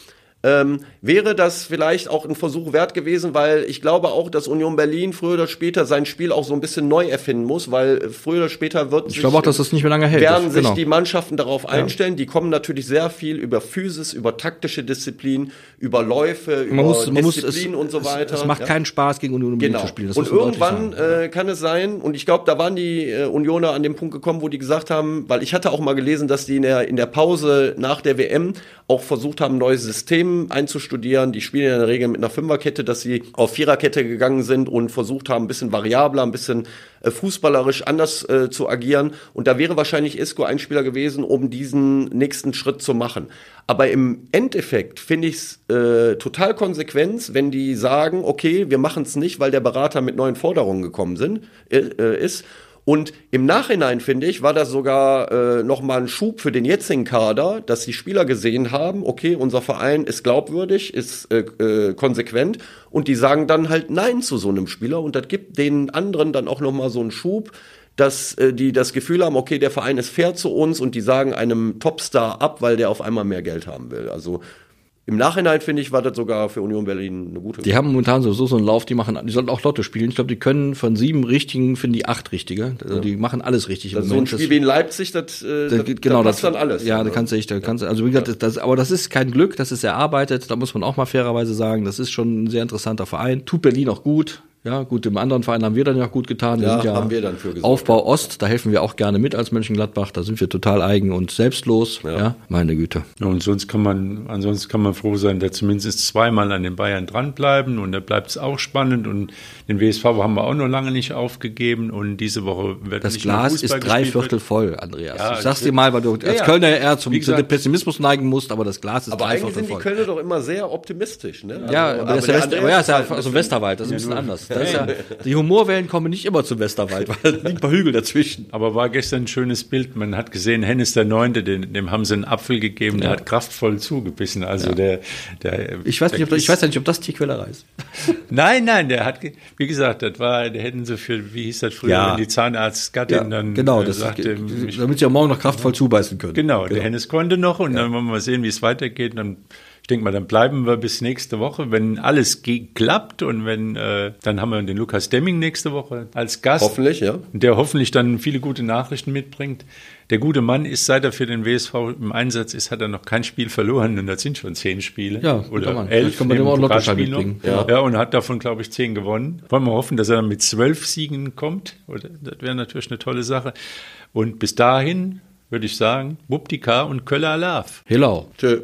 ähm, wäre das vielleicht auch ein Versuch wert gewesen, weil ich glaube auch, dass Union Berlin früher oder später sein Spiel auch so ein bisschen neu erfinden muss, weil äh, früher oder später wird Ich glaube auch, dass das nicht mehr lange hält. werden Das- sich genau. die Mannschaften darauf einstellen. Die kommen natürlich sehr viel über Physis, über taktische Disziplin, über Läufe, über man muss, man muss es, Disziplin und so weiter. Es, es macht Ja. keinen Spaß, gegen Union Berlin Genau. zu spielen. Das und irgendwann äh, kann es sein, und ich glaube, da waren die äh, Unioner an dem Punkt gekommen, wo die gesagt haben, weil ich hatte auch mal gelesen, dass die in der, in der Pause nach der WM auch versucht haben, ein neues System einzustudieren. Die spielen in der Regel mit einer Fünferkette, dass sie auf Viererkette gegangen sind und versucht haben, ein bisschen variabler, ein bisschen äh, fußballerisch anders äh, zu agieren. Und da wäre wahrscheinlich Isco ein Spieler gewesen, um diesen nächsten Schritt zu machen. Aber im Endeffekt finde ich es äh, total konsequent, wenn die sagen, okay, wir machen es nicht, weil der Berater mit neuen Forderungen gekommen sind, äh, äh, ist. Und im Nachhinein, finde ich, war das sogar äh, nochmal ein Schub für den jetzigen Kader, dass die Spieler gesehen haben, okay, unser Verein ist glaubwürdig, ist äh, äh, konsequent. Und die sagen dann halt Nein zu so einem Spieler. Und das gibt den anderen dann auch nochmal so einen Schub, dass äh, die das Gefühl haben, okay, der Verein ist fair zu uns. Und die sagen einem Topstar ab, weil der auf einmal mehr Geld haben will. Also im Nachhinein finde ich, war das sogar für Union Berlin eine gute. Die haben momentan sowieso so einen Lauf, die machen, die sollten auch Lotto spielen. Ich glaube, die können von sieben richtigen, finden die acht richtige. Also die machen alles richtig. im im so ein Moment. Spiel Das- wie in Leipzig, das, äh, da, das, genau, das dann alles. Ja, da kannst du echt, da kannst du, also wie gesagt, das, das, aber das ist kein Glück, das ist erarbeitet, da muss man auch mal fairerweise sagen, das ist schon ein sehr interessanter Verein. Tut Berlin auch gut. Ja, gut, im anderen Verein haben wir dann ja auch gut getan. Ja, sind haben wir dann für gesorgt, Aufbau Ost, da helfen wir auch gerne mit als Mönchengladbach, da sind wir total eigen und selbstlos. Ja, meine Güte. Ja, und sonst kann man, ansonsten kann man froh sein, dass zumindest zweimal an den Bayern dranbleiben und da bleibt es auch spannend und den WSV haben wir auch noch lange nicht aufgegeben und diese Woche wird Das nicht Glas ist drei Viertel voll, Andreas. Ja, ich sag's dir mal, weil du als ja. Kölner eher zum, dem gesagt- Pessimismus neigen musst, aber das Glas ist Aber drei eigentlich Viertel sind die voll. Kölner doch immer sehr optimistisch, ne? Ja, Also, aber, das ist ja, der West, aber ja, ist ja halt ein aus dem Westerwald, das ist ein bisschen anders. Ist ja, die Humorwellen kommen nicht immer zum Westerwald, weil es liegt ein paar Hügel dazwischen. Aber war gestern ein schönes Bild. Man hat gesehen, Hennis der Neunte, dem, dem haben sie einen Apfel gegeben, der hat kraftvoll zugebissen. Also der, der, Ich weiß nicht, ob, der ich weiß ja nicht, ob das Tierquälerei ist. Nein, nein, der hat, wie gesagt, das war, der hätten sie für, wie hieß das früher, wenn die Zahnarztgattin dann genau, äh, das, sagte, damit sie am Morgen noch kraftvoll zubeißen können. genau, der Hennis konnte noch und dann wollen wir mal sehen, wie es weitergeht. Dann, ich denke mal, dann bleiben wir bis nächste Woche. Wenn alles klappt und wenn, äh, dann haben wir den Lukas Demming nächste Woche als Gast. Hoffentlich, ja. der hoffentlich dann viele gute Nachrichten mitbringt. Der gute Mann ist, seit er für den WSV im Einsatz ist, hat er noch kein Spiel verloren und das sind schon zehn Spiele. Ja, oder Mann. elf. Kann man dem auch Lottoschein noch. mitbringen. Ja. ja, und hat davon, glaube ich, zehn gewonnen. Wollen wir hoffen, dass er dann mit zwölf Siegen kommt. Oder, das wäre natürlich eine tolle Sache. Und bis dahin würde ich sagen, Wuptika und Köller Alarv. Hello. Tschö.